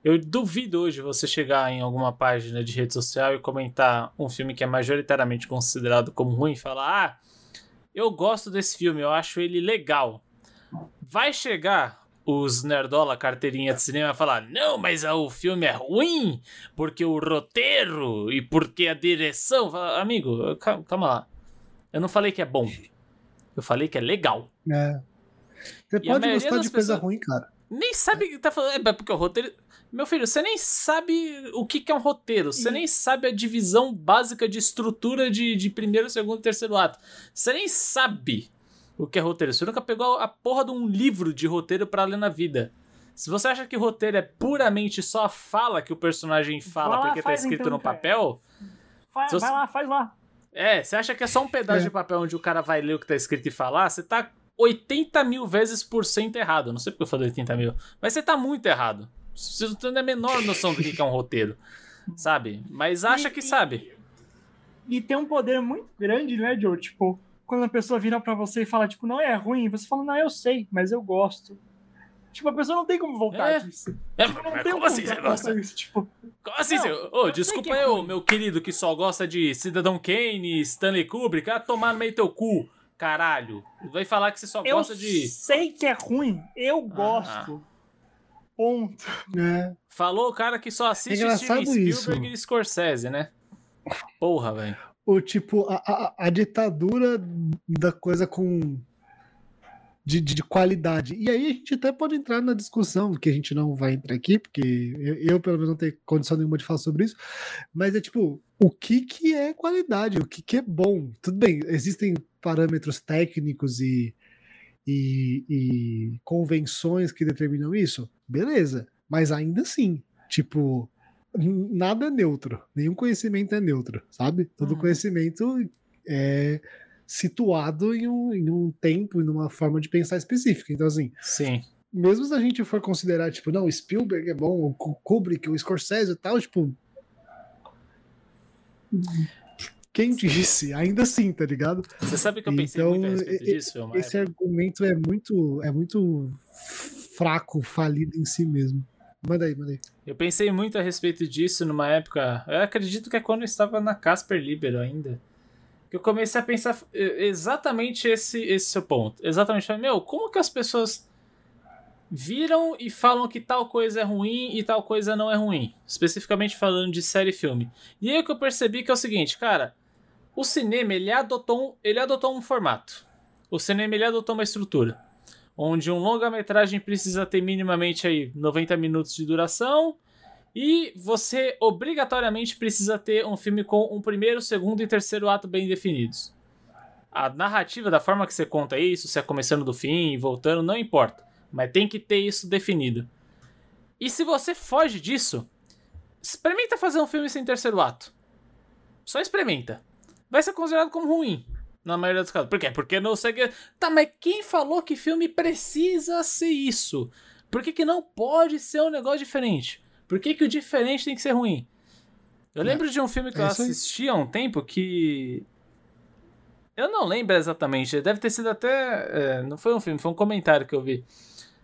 A: Eu duvido hoje você chegar em alguma página de rede social e comentar um filme que é majoritariamente considerado como ruim e falar: Ah, eu gosto desse filme, eu acho ele legal. Vai chegar os nerdola carteirinha de cinema e falar: Não, mas ah, o filme é ruim porque o roteiro e porque a direção. Amigo, ca- calma lá. Eu não falei que é bom. Eu falei que é legal.
C: É. Você
A: E a
C: pode
A: maioria
C: gostar
A: das
C: de coisa
A: pessoas-
C: ruim, cara.
A: Nem sabe o que tá falando. É porque o roteiro. Meu filho, você nem sabe o que, que é um roteiro. Você
D: E-
A: nem sabe a divisão básica de estrutura de, de primeiro, segundo e terceiro ato. Você nem sabe o que é roteiro. Você nunca pegou a porra de um livro de roteiro pra ler na vida. Se você acha que roteiro é puramente só a fala que o personagem fala
D: lá,
A: porque tá
D: faz
A: escrito
D: então,
A: no papel,
D: Vai,
A: Se você-
D: vai lá, faz lá.
A: É, você acha que é só um pedaço
C: É.
A: de papel onde o cara vai ler o que tá escrito e falar? Você tá 80 mil vezes por cento errado. Não sei porque eu falei 80 mil, mas você tá muito errado. Você não tem a menor noção do que que é um roteiro, sabe? Mas acha que
D: E-
A: sabe.
D: E tem um poder muito grande, né, Joe? Tipo, quando a pessoa vira pra você e fala, tipo, não é ruim, você fala, não, eu sei, mas eu gosto. Tipo, a pessoa não tem como voltar
A: É.
D: disso.
A: É,
D: Tipo, não
A: mas
D: tem
A: como
D: como
A: assim você gosta?
D: disso. Tipo,
A: Como assim?
D: Não,
A: você...
D: eu
A: Ô,
D: sei
A: desculpa
D: que é
A: eu,
D: ruim.
A: meu querido que só gosta de Cidadão Kane, Stanley Kubrick, ah, tomar no meio teu cu, caralho. Vai falar que você só
D: eu
A: gosta de.
D: sei que é ruim, eu
A: Ah.
D: gosto. Ponto.
C: É.
A: Falou o cara que só assiste
C: É
A: Steven
C: isso.
A: Spielberg e Scorsese, né? Porra, velho.
C: O tipo, a, a, a ditadura da coisa com. De, de, de qualidade. E aí a gente até pode entrar na discussão, que a gente não vai entrar aqui, porque eu, eu, pelo menos, não tenho condição nenhuma de falar sobre isso. Mas é tipo, o que, que é qualidade? O que, que é bom? Tudo bem, existem parâmetros técnicos e, e, e convenções que determinam isso? Beleza. Mas ainda assim, tipo, nada é neutro. Nenhum conhecimento é neutro, sabe? Todo
A: Uhum.
C: conhecimento é situado em um, em um tempo, em uma forma de pensar específica. Então, assim,
A: Sim.
C: mesmo se a gente for considerar, tipo, não, Spielberg é bom, o Ku- Kubrick, o Scorsese e tal, tipo. Quem disse? Ainda assim, tá ligado?
A: Você sabe que eu pensei
C: Então,
A: muito a respeito
C: e-
A: disso, Filma?
C: Esse argumento é muito, é muito fraco, falido em si mesmo. Manda aí, manda aí.
A: Eu pensei muito a respeito disso numa época. Eu acredito que é quando eu estava na Casper Libero ainda. Que eu comecei a pensar exatamente esse, esse seu ponto. Exatamente. Meu, como que as pessoas viram e falam que tal coisa é ruim e tal coisa não é ruim? Especificamente falando de série e filme. E aí o que eu percebi que é o seguinte, cara. O cinema, ele adotou um, ele adotou um formato. O cinema, ele adotou uma estrutura onde um longa-metragem precisa ter minimamente aí 90 minutos de duração e você obrigatoriamente precisa ter um filme com um primeiro, segundo e terceiro ato bem definidos. A narrativa, da forma que você conta isso, se é começando do fim voltando, não importa, mas tem que ter isso definido. E se você foge disso, experimenta fazer um filme sem terceiro ato. Só experimenta. Vai ser considerado como ruim. Na maioria dos casos. Por quê? Porque não segue. Tá, mas quem falou que filme precisa ser isso? Por que, que não pode ser um negócio diferente? Por que, que o diferente tem que ser ruim? Eu lembro de um filme que
C: é
A: eu assisti há um tempo que. Eu não lembro exatamente. Deve ter sido até. é, não foi um filme, foi um comentário que eu vi.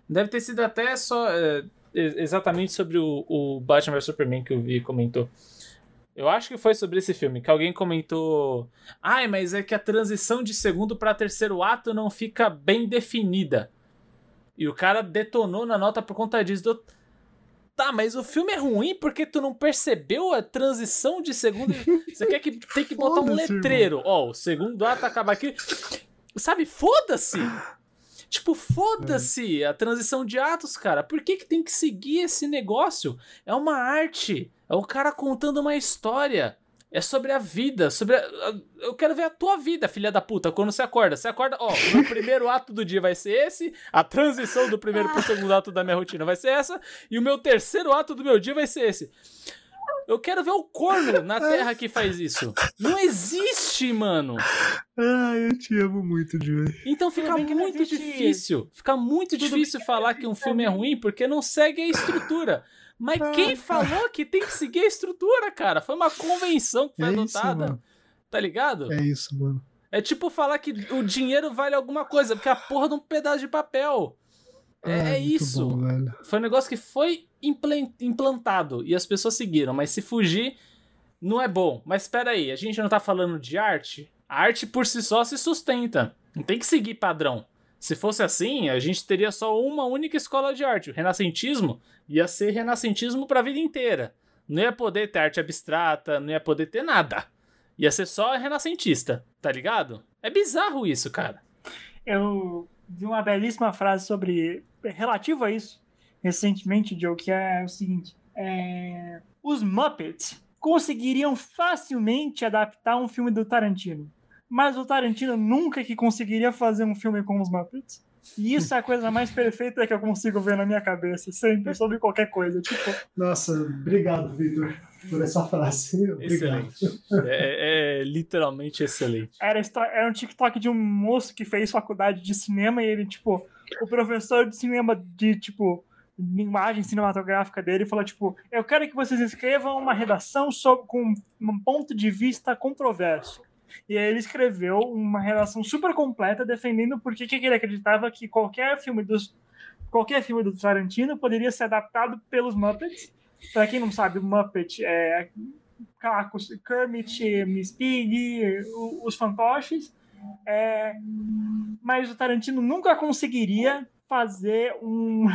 A: Deve ter sido até só. É, exatamente sobre o, o Batman vs Superman que eu vi comentou. Eu acho que foi sobre esse filme, que alguém comentou. Ai, mas é que a transição de segundo para terceiro ato não fica bem definida. E o cara detonou na nota por conta disso. Tá, mas o filme é ruim porque tu não percebeu a transição de segundo. Você quer que tem que botar um letreiro. Ó, oh, o segundo ato acaba aqui. Sabe, foda-se! Tipo, foda-se a transição de atos, cara. Por que, que tem que seguir esse negócio? É uma arte. É o cara contando uma história. É sobre a vida, sobre a... Eu quero ver a tua vida, filha da puta, quando você acorda. Você acorda, ó, o meu primeiro ato do dia vai ser esse, a transição do primeiro pro segundo ato da minha rotina vai ser essa, e o meu terceiro ato do meu dia vai ser esse. Eu quero ver o corno na Terra que faz isso. Não existe, mano.
C: Ah, eu te amo muito, Joey.
A: Então fica muito difícil. Fica muito difícil falar que um filme é ruim porque não segue a estrutura. Mas ah, quem falou que tem que seguir a estrutura, cara? Foi uma convenção que foi é adotada. Isso, tá ligado?
C: É isso, mano.
A: É tipo falar que o dinheiro vale alguma coisa, porque é a porra de um pedaço de papel. É, ah, é isso. Bom, foi um negócio que foi implantado e as pessoas seguiram, mas se fugir não é bom. Mas espera aí, a gente não tá falando de arte? A arte por si só se sustenta. Não tem que seguir padrão. Se fosse assim, a gente teria só uma única escola de arte. O renascentismo ia ser renascentismo para a vida inteira. Não ia poder ter arte abstrata, não ia poder ter nada. Ia ser só renascentista, tá ligado? É bizarro isso, cara.
D: Eu vi uma belíssima frase sobre. relativo a isso, recentemente, Joe, que é o seguinte: é, os Muppets conseguiriam facilmente adaptar um filme do Tarantino mas o Tarantino nunca que conseguiria fazer um filme com os Muppets. E isso é a coisa mais perfeita que eu consigo ver na minha cabeça, sempre, sobre qualquer coisa. Tipo...
C: Nossa, obrigado, Vitor, por essa frase.
A: Excelente. É, é, literalmente excelente.
D: Era, era um TikTok de um moço que fez faculdade de cinema e ele, tipo, o professor de cinema de, tipo, imagem cinematográfica dele falou, tipo, eu quero que vocês escrevam uma redação sobre, com um ponto de vista controverso. E aí ele escreveu uma relação super completa defendendo por que ele acreditava que qualquer filme dos qualquer filme do Tarantino poderia ser adaptado pelos Muppets. Para quem não sabe, Muppet é Kermit, Miss Piggy, os fantoches. É, mas o Tarantino nunca conseguiria fazer um,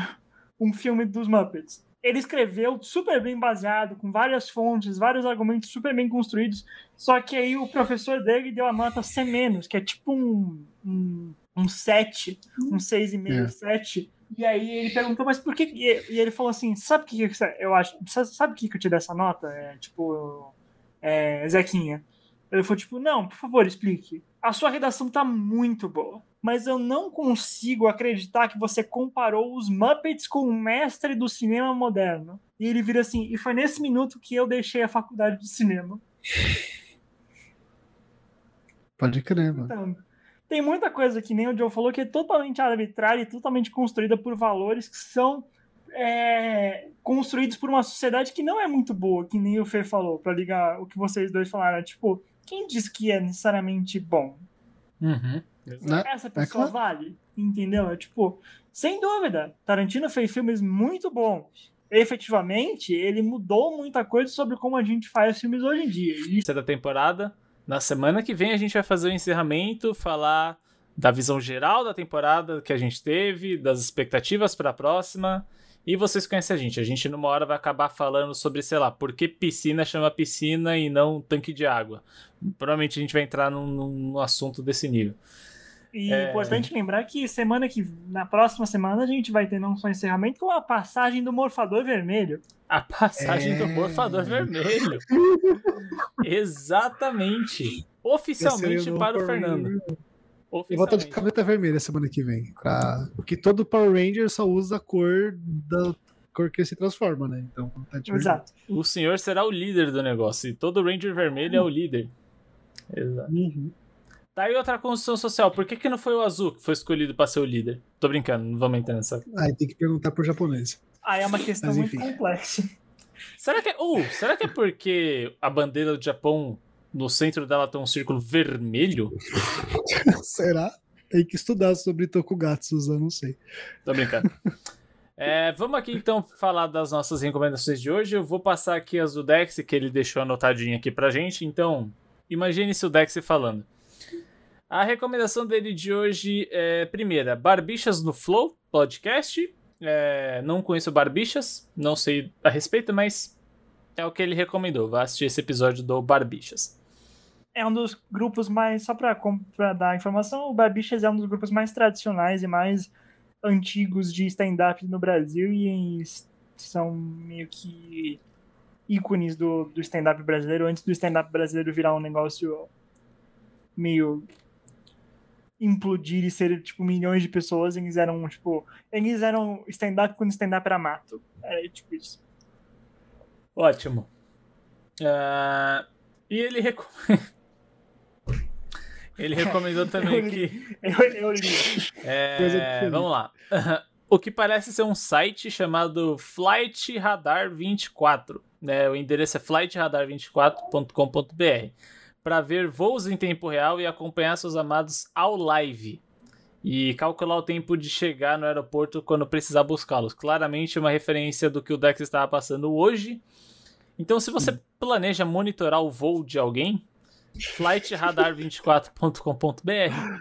D: um filme dos Muppets ele escreveu super bem baseado, com várias fontes, vários argumentos super bem construídos, só que aí o professor dele deu a nota C-, que é tipo um, um, um 7, um 6,5, é. 7. E aí ele perguntou, mas por que. E ele falou assim: sabe o que, eu acho? Sabe o que, que eu te dei essa nota? É, tipo, é, Zequinha. Ele falou, tipo, não, por favor, explique. A sua redação tá muito boa mas eu não consigo acreditar que você comparou os Muppets com o mestre do cinema moderno. E ele vira assim, e foi nesse minuto que eu deixei a faculdade de cinema.
C: Pode crer, mano.
D: Então, tem muita coisa que nem o Joe falou que é totalmente arbitrária e totalmente construída por valores que são é, construídos por uma sociedade que não é muito boa, que nem o Fê falou, para ligar o que vocês dois falaram. Tipo, quem diz que é necessariamente bom?
A: Uhum.
D: Né? Essa é pessoa é claro. vale, entendeu? É tipo, sem dúvida, Tarantino fez filmes muito bons. Efetivamente, ele mudou muita coisa sobre como a gente faz filmes hoje em dia.
A: Isso é da temporada. Na semana que vem a gente vai fazer o encerramento, falar da visão geral da temporada que a gente teve, das expectativas para a próxima. E vocês conhecem a gente. A gente, numa hora, vai acabar falando sobre, sei lá, por que piscina chama piscina e não tanque de água. Provavelmente a gente vai entrar num, num assunto desse nível.
D: E é importante lembrar que semana que na próxima semana a gente vai ter não só encerramento, como a passagem do morfador vermelho.
A: A passagem é... do morfador vermelho. Exatamente. Oficialmente para o Fernando.
C: Eu vou estar de camiseta vermelha semana que vem. Pra... Porque todo Power Ranger só usa a cor da cor que se transforma, né? Então,
D: tá Exato.
A: O senhor será o líder do negócio. E todo Ranger vermelho é o líder. Exato. Uhum. Tá aí outra construção social. Por que, que não foi o azul que foi escolhido para ser o líder? Tô brincando, não vamos entrar nessa.
C: Aí tem que perguntar pro japonês.
D: Aí é uma questão muito complexa.
A: Será que é. Uh, será que é porque a bandeira do Japão, no centro dela tem um círculo vermelho?
C: será? Tem que estudar sobre Tokugatsu, eu não sei.
A: Tô brincando. É, vamos aqui então falar das nossas recomendações de hoje. Eu vou passar aqui as do Dex, que ele deixou anotadinho aqui pra gente. Então, imagine se o Dex falando. A recomendação dele de hoje é, primeira, Barbichas no Flow podcast. É, não conheço Barbichas, não sei a respeito, mas é o que ele recomendou. Vá assistir esse episódio do Barbichas.
D: É um dos grupos mais. Só pra dar informação, o Barbichas é um dos grupos mais tradicionais e mais antigos de stand-up no Brasil e são meio que ícones do, do stand-up brasileiro, antes do stand-up brasileiro virar um negócio meio implodir e ser, tipo, milhões de pessoas, eles eram, tipo, eles eram stand-up quando stand-up era mato. Era tipo isso.
A: Ótimo. Uh, e ele. Ele recomendou também
D: eu li,
A: que.
D: Eu, eu li.
A: É, vamos lá. O que parece ser um site chamado Flight Radar 24. Né? O endereço é flightradar24.com.br para ver voos em tempo real e acompanhar seus amados ao live. E calcular o tempo de chegar no aeroporto quando precisar buscá-los. Claramente uma referência do que o Dex estava passando hoje. Então, se você planeja monitorar o voo de alguém, flightradar24.com.br.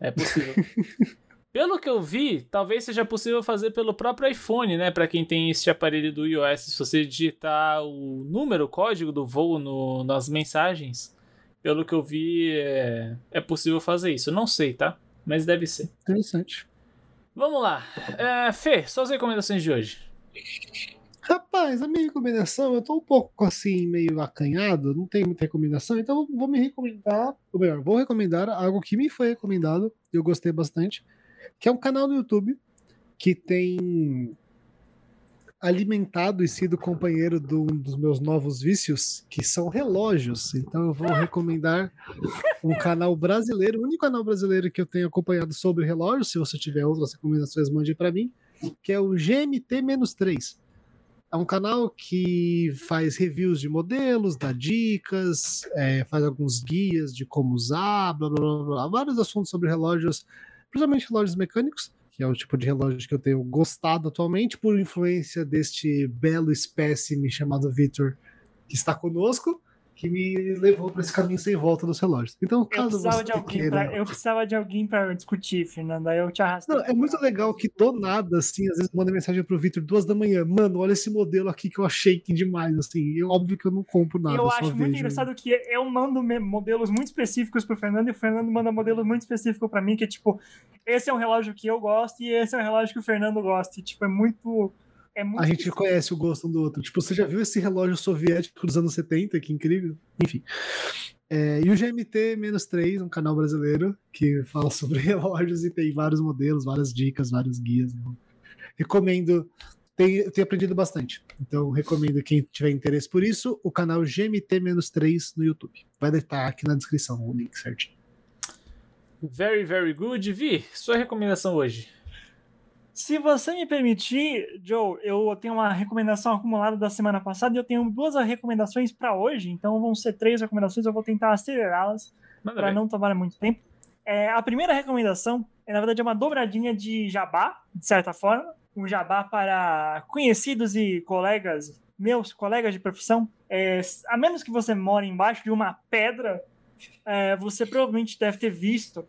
A: É possível. Pelo que eu vi, talvez seja possível fazer pelo próprio iPhone, né? Para quem tem este aparelho do iOS, se você digitar o número, o código do voo no, nas mensagens, pelo que eu vi, é, é possível fazer isso. Não sei, tá? Mas deve ser.
C: Interessante.
A: Vamos lá. É, Fê, suas recomendações de hoje.
C: Rapaz, a minha recomendação, eu tô um pouco assim, meio acanhado, não tenho muita recomendação, então eu vou me recomendar, ou melhor, vou recomendar algo que me foi recomendado eu gostei bastante, que é um canal no YouTube que tem alimentado e sido companheiro de um dos meus novos vícios, que são relógios. Então eu vou recomendar um canal brasileiro, o único canal brasileiro que eu tenho acompanhado sobre relógios, se você tiver outras recomendações, mande para mim, que é o GMT-3 é um canal que faz reviews de modelos, dá dicas, é, faz alguns guias de como usar, blá, blá, blá, blá, vários assuntos sobre relógios, principalmente relógios mecânicos, que é o tipo de relógio que eu tenho gostado atualmente, por influência deste belo espécime chamado Victor, que está conosco que me levou para esse caminho sem volta dos relógios. Então, caso
D: eu precisava
C: você
D: de alguém
C: queira...
D: pra, eu precisava de alguém para discutir, Fernanda. Aí eu te arrastei.
C: Não, é muito legal que do nada, assim, às vezes manda mensagem pro Victor duas da manhã. Mano, olha esse modelo aqui que eu achei que demais, assim. Eu, óbvio que eu não compro nada.
D: Eu acho muito
C: vejo.
D: engraçado que eu mando modelos muito específicos pro Fernando e o Fernando manda modelos muito específicos para mim, que é tipo, esse é um relógio que eu gosto e esse é um relógio que o Fernando gosta. E, tipo, é muito. É muito
C: A gente conhece o gosto um do outro. Tipo, você já viu esse relógio soviético dos anos 70? Que incrível. Enfim. É, e o GMT-3, um canal brasileiro que fala sobre relógios e tem vários modelos, várias dicas, vários guias. Recomendo. Tem, eu tenho aprendido bastante. Então, recomendo quem tiver interesse por isso, o canal GMT-3 no YouTube. Vai estar aqui na descrição o link certinho.
A: Very, very good. Vi, sua recomendação hoje.
D: Se você me permitir, Joe, eu tenho uma recomendação acumulada da semana passada e eu tenho duas recomendações para hoje, então vão ser três recomendações, eu vou tentar acelerá-las para não tomar muito tempo. É, a primeira recomendação é, na verdade, uma dobradinha de jabá, de certa forma, um jabá para conhecidos e colegas, meus colegas de profissão. É, a menos que você more embaixo de uma pedra, é, você provavelmente deve ter visto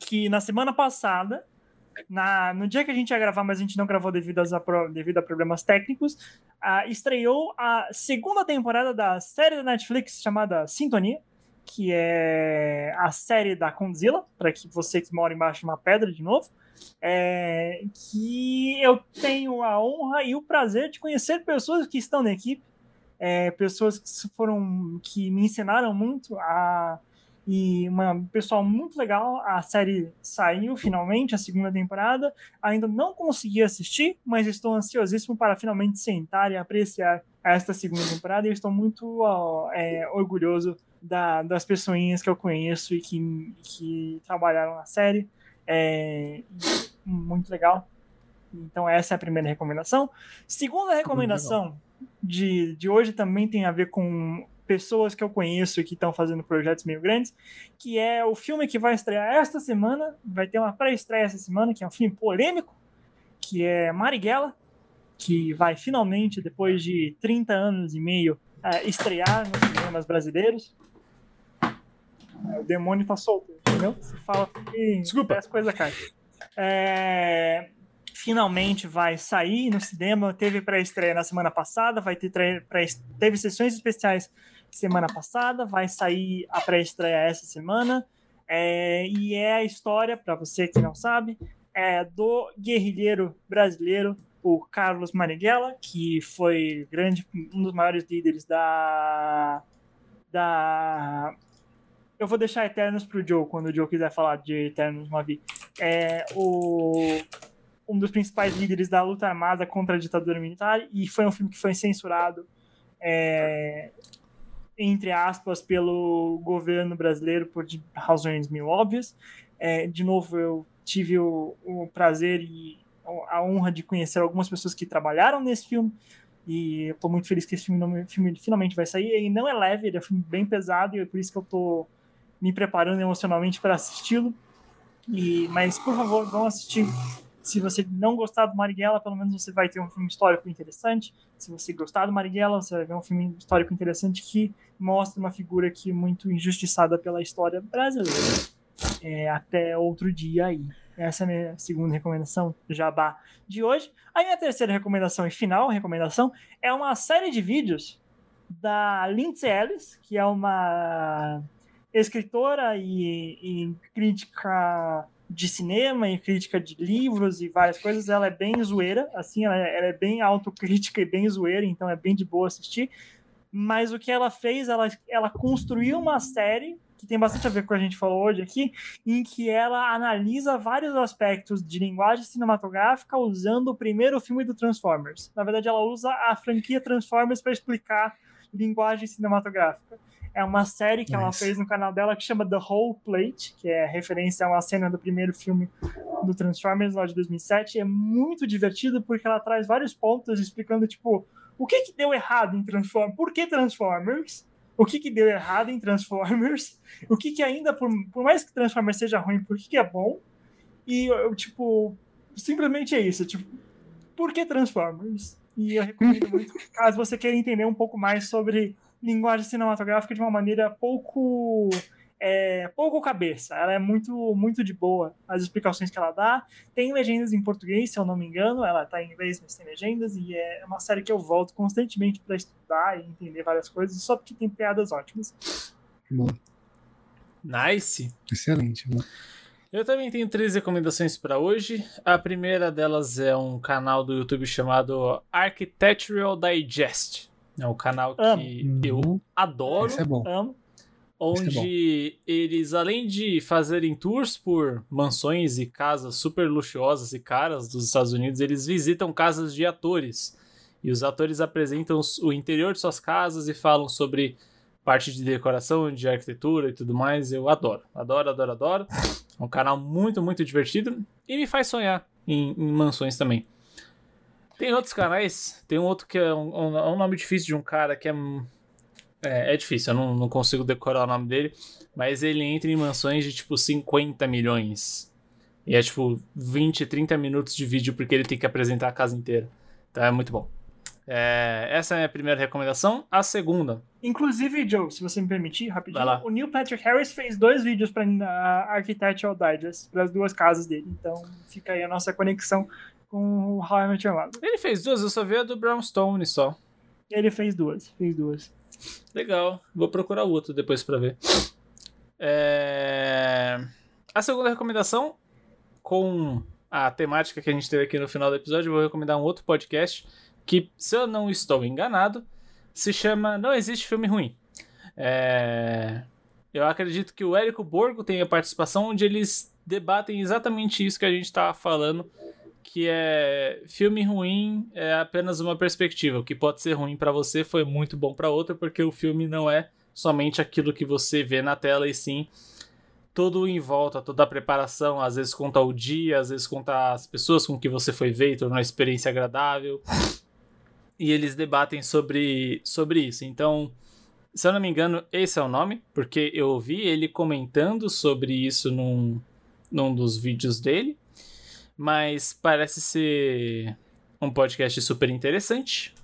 D: que na semana passada na, no dia que a gente ia gravar, mas a gente não gravou devido, às, devido a problemas técnicos, ah, estreou a segunda temporada da série da Netflix chamada Sintonia, que é a série da Condzilla, para que você que mora embaixo de uma pedra de novo, é, que eu tenho a honra e o prazer de conhecer pessoas que estão na equipe, é, pessoas que foram que me ensinaram muito a e uma pessoal muito legal. A série saiu finalmente, a segunda temporada. Ainda não consegui assistir, mas estou ansiosíssimo para finalmente sentar e apreciar esta segunda temporada. E estou muito ó, é, orgulhoso da, das pessoinhas que eu conheço e que, que trabalharam na série. É, muito legal. Então, essa é a primeira recomendação. Segunda recomendação de, de hoje também tem a ver com pessoas que eu conheço que estão fazendo projetos meio grandes, que é o filme que vai estrear esta semana, vai ter uma pré-estreia essa semana, que é um filme polêmico, que é Marighella, que vai finalmente, depois de 30 anos e meio, uh, estrear nos cinemas brasileiros. O demônio tá solto, entendeu? Você fala que
A: Desculpa.
D: as coisas caem. É, finalmente vai sair no cinema. Teve pré-estreia na semana passada, vai ter pré teve sessões especiais semana passada, vai sair a pré-estreia essa semana. É, e é a história, para você que não sabe, é do guerrilheiro brasileiro, o Carlos Marighella, que foi grande, um dos maiores líderes da. da eu vou deixar Eternos pro Joe, quando o Joe quiser falar de Eternos Mavi. É o, um dos principais líderes da luta armada contra a ditadura militar, e foi um filme que foi censurado, é, entre aspas, pelo governo brasileiro por razões mil óbvias. É, de novo, eu tive o, o prazer e a honra de conhecer algumas pessoas que trabalharam nesse filme, e eu tô muito feliz que esse filme, filme finalmente vai sair. Ele não é leve, ele é um filme bem pesado, e é por isso que eu tô me preparando emocionalmente para assisti-lo. E, mas, por favor, vão assistir. Se você não gostar do Marighella, pelo menos você vai ter um filme histórico interessante. Se você gostar do Marighella, você vai ver um filme histórico interessante que mostra uma figura que muito injustiçada pela história brasileira. É, até outro dia aí. Essa é a minha segunda recomendação, jabá de hoje. A minha terceira recomendação e final recomendação é uma série de vídeos da Lindsay Ellis, que é uma escritora e, e crítica de cinema e crítica de livros e várias coisas, ela é bem zoeira, assim, ela é, ela é, bem autocrítica e bem zoeira, então é bem de boa assistir. Mas o que ela fez, ela, ela construiu uma série que tem bastante a ver com o que a gente falou hoje aqui, em que ela analisa vários aspectos de linguagem cinematográfica usando o primeiro filme do Transformers. Na verdade, ela usa a franquia Transformers para explicar linguagem cinematográfica. É uma série que nice. ela fez no canal dela que chama The Whole Plate, que é referência a uma cena do primeiro filme do Transformers lá de 2007. É muito divertido porque ela traz vários pontos explicando, tipo, o que que deu errado em Transformers, por que Transformers, o que que deu errado em Transformers, o que que ainda, por, por mais que Transformers seja ruim, por que que é bom, e, eu, tipo, simplesmente é isso, tipo, por que Transformers? E eu recomendo muito, caso você queira entender um pouco mais sobre linguagem cinematográfica de uma maneira pouco é, pouco cabeça. Ela é muito muito de boa as explicações que ela dá. Tem legendas em português, se eu não me engano. Ela está em inglês, mas tem legendas e é uma série que eu volto constantemente para estudar e entender várias coisas, só porque tem piadas ótimas.
C: Bom.
A: Nice.
C: Excelente. Bom.
A: Eu também tenho três recomendações para hoje. A primeira delas é um canal do YouTube chamado Architectural Digest. É um canal que
D: Amo.
A: eu
C: Uhum.
A: adoro.
C: Esse é bom.
D: Amo.
A: onde eles, além de fazerem tours por mansões e casas super luxuosas e caras dos Estados Unidos, eles visitam casas de atores. E os atores apresentam o interior de suas casas e falam sobre parte de decoração, de arquitetura e tudo mais. Eu adoro, adoro, adoro, adoro. É um canal muito, muito divertido e me faz sonhar em, em mansões também. Tem outros canais, tem um outro que é um, um, é um nome difícil de um cara que é é, é difícil, eu não, não consigo decorar o nome dele. Mas ele entra em mansões de tipo 50 milhões. E é tipo 20, 30 minutos de vídeo porque ele tem que apresentar a casa inteira. Então é muito bom. É, essa é a minha primeira recomendação. A segunda.
D: Inclusive, Joe, se você me permitir, rapidinho, o Neil Patrick Harris fez dois vídeos para a Architectural Digest, para as duas casas dele. Então fica aí a nossa conexão com o How I Met Your Mother.
A: Ele fez duas, eu só vi a do Brownstone só.
D: Ele fez duas, fez duas.
A: Legal, vou procurar o outro depois pra ver. É... A segunda recomendação, com a temática que a gente teve aqui no final do episódio, eu vou recomendar um outro podcast que, se eu não estou enganado, se chama Não Existe Filme Ruim. É... Eu acredito que o Érico Borgo tem a participação onde eles debatem exatamente isso que a gente estava falando, que é filme ruim é apenas uma perspectiva. O que pode ser ruim para você foi muito bom para outra, porque o filme não é somente aquilo que você vê na tela, e sim todo em volta, toda a preparação, às vezes conta o dia, às vezes conta as pessoas com que você foi ver tornou a experiência agradável. E eles debatem sobre, sobre isso. Então, Se eu não me engano, esse é o nome, porque eu ouvi ele comentando sobre isso num, num dos vídeos dele. Mas parece ser um podcast super interessante.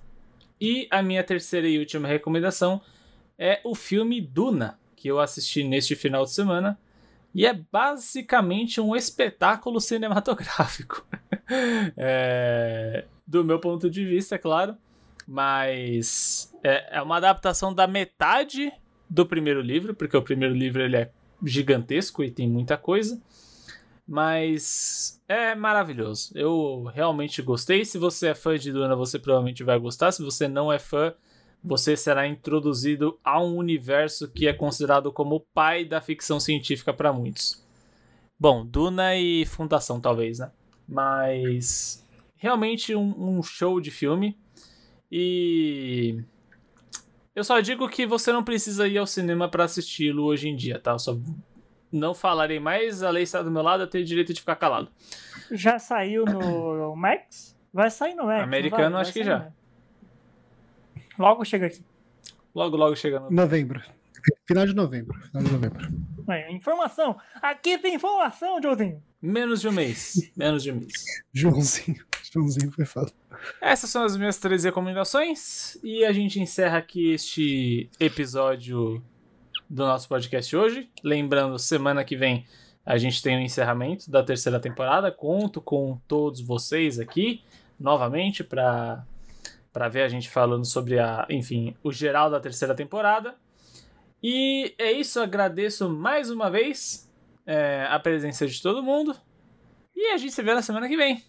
A: E a minha terceira e última recomendação é o filme Duna, que eu assisti neste final de semana. E é basicamente um espetáculo cinematográfico. é, do meu ponto de vista, é claro. Mas é, é uma adaptação da metade do primeiro livro, porque o primeiro livro ele é gigantesco e tem muita coisa. Mas é maravilhoso. Eu realmente gostei. Se você é fã de Duna, você provavelmente vai gostar. Se você não é fã, você será introduzido a um universo que é considerado como o pai da ficção científica para muitos. Bom, Duna e Fundação, talvez, né? Mas realmente um, um show de filme. E eu só digo que você não precisa ir ao cinema para assisti-lo hoje em dia, tá? Eu só não falarei mais, a lei está do meu lado, eu tenho direito de ficar calado.
D: Já saiu no Max? Vai sair no Max.
A: Americano,
D: vai?
A: acho
D: Vai
A: que já.
D: Logo chega aqui.
A: Logo, logo chega no.
C: Novembro. Final de novembro. Final de novembro.
D: Aí, informação. Aqui tem informação, Joãozinho.
A: Menos de um mês. Menos de um mês.
C: Joãozinho. Joãozinho foi foda.
A: Essas são as minhas três recomendações. E a gente encerra aqui este episódio do nosso podcast hoje. Lembrando, semana que vem a gente tem o encerramento da terceira temporada. Conto com todos vocês aqui novamente para para ver a gente falando sobre a, enfim, o geral da terceira temporada. E é isso, agradeço mais uma vez é, a presença de todo mundo. E a gente se vê na semana que vem.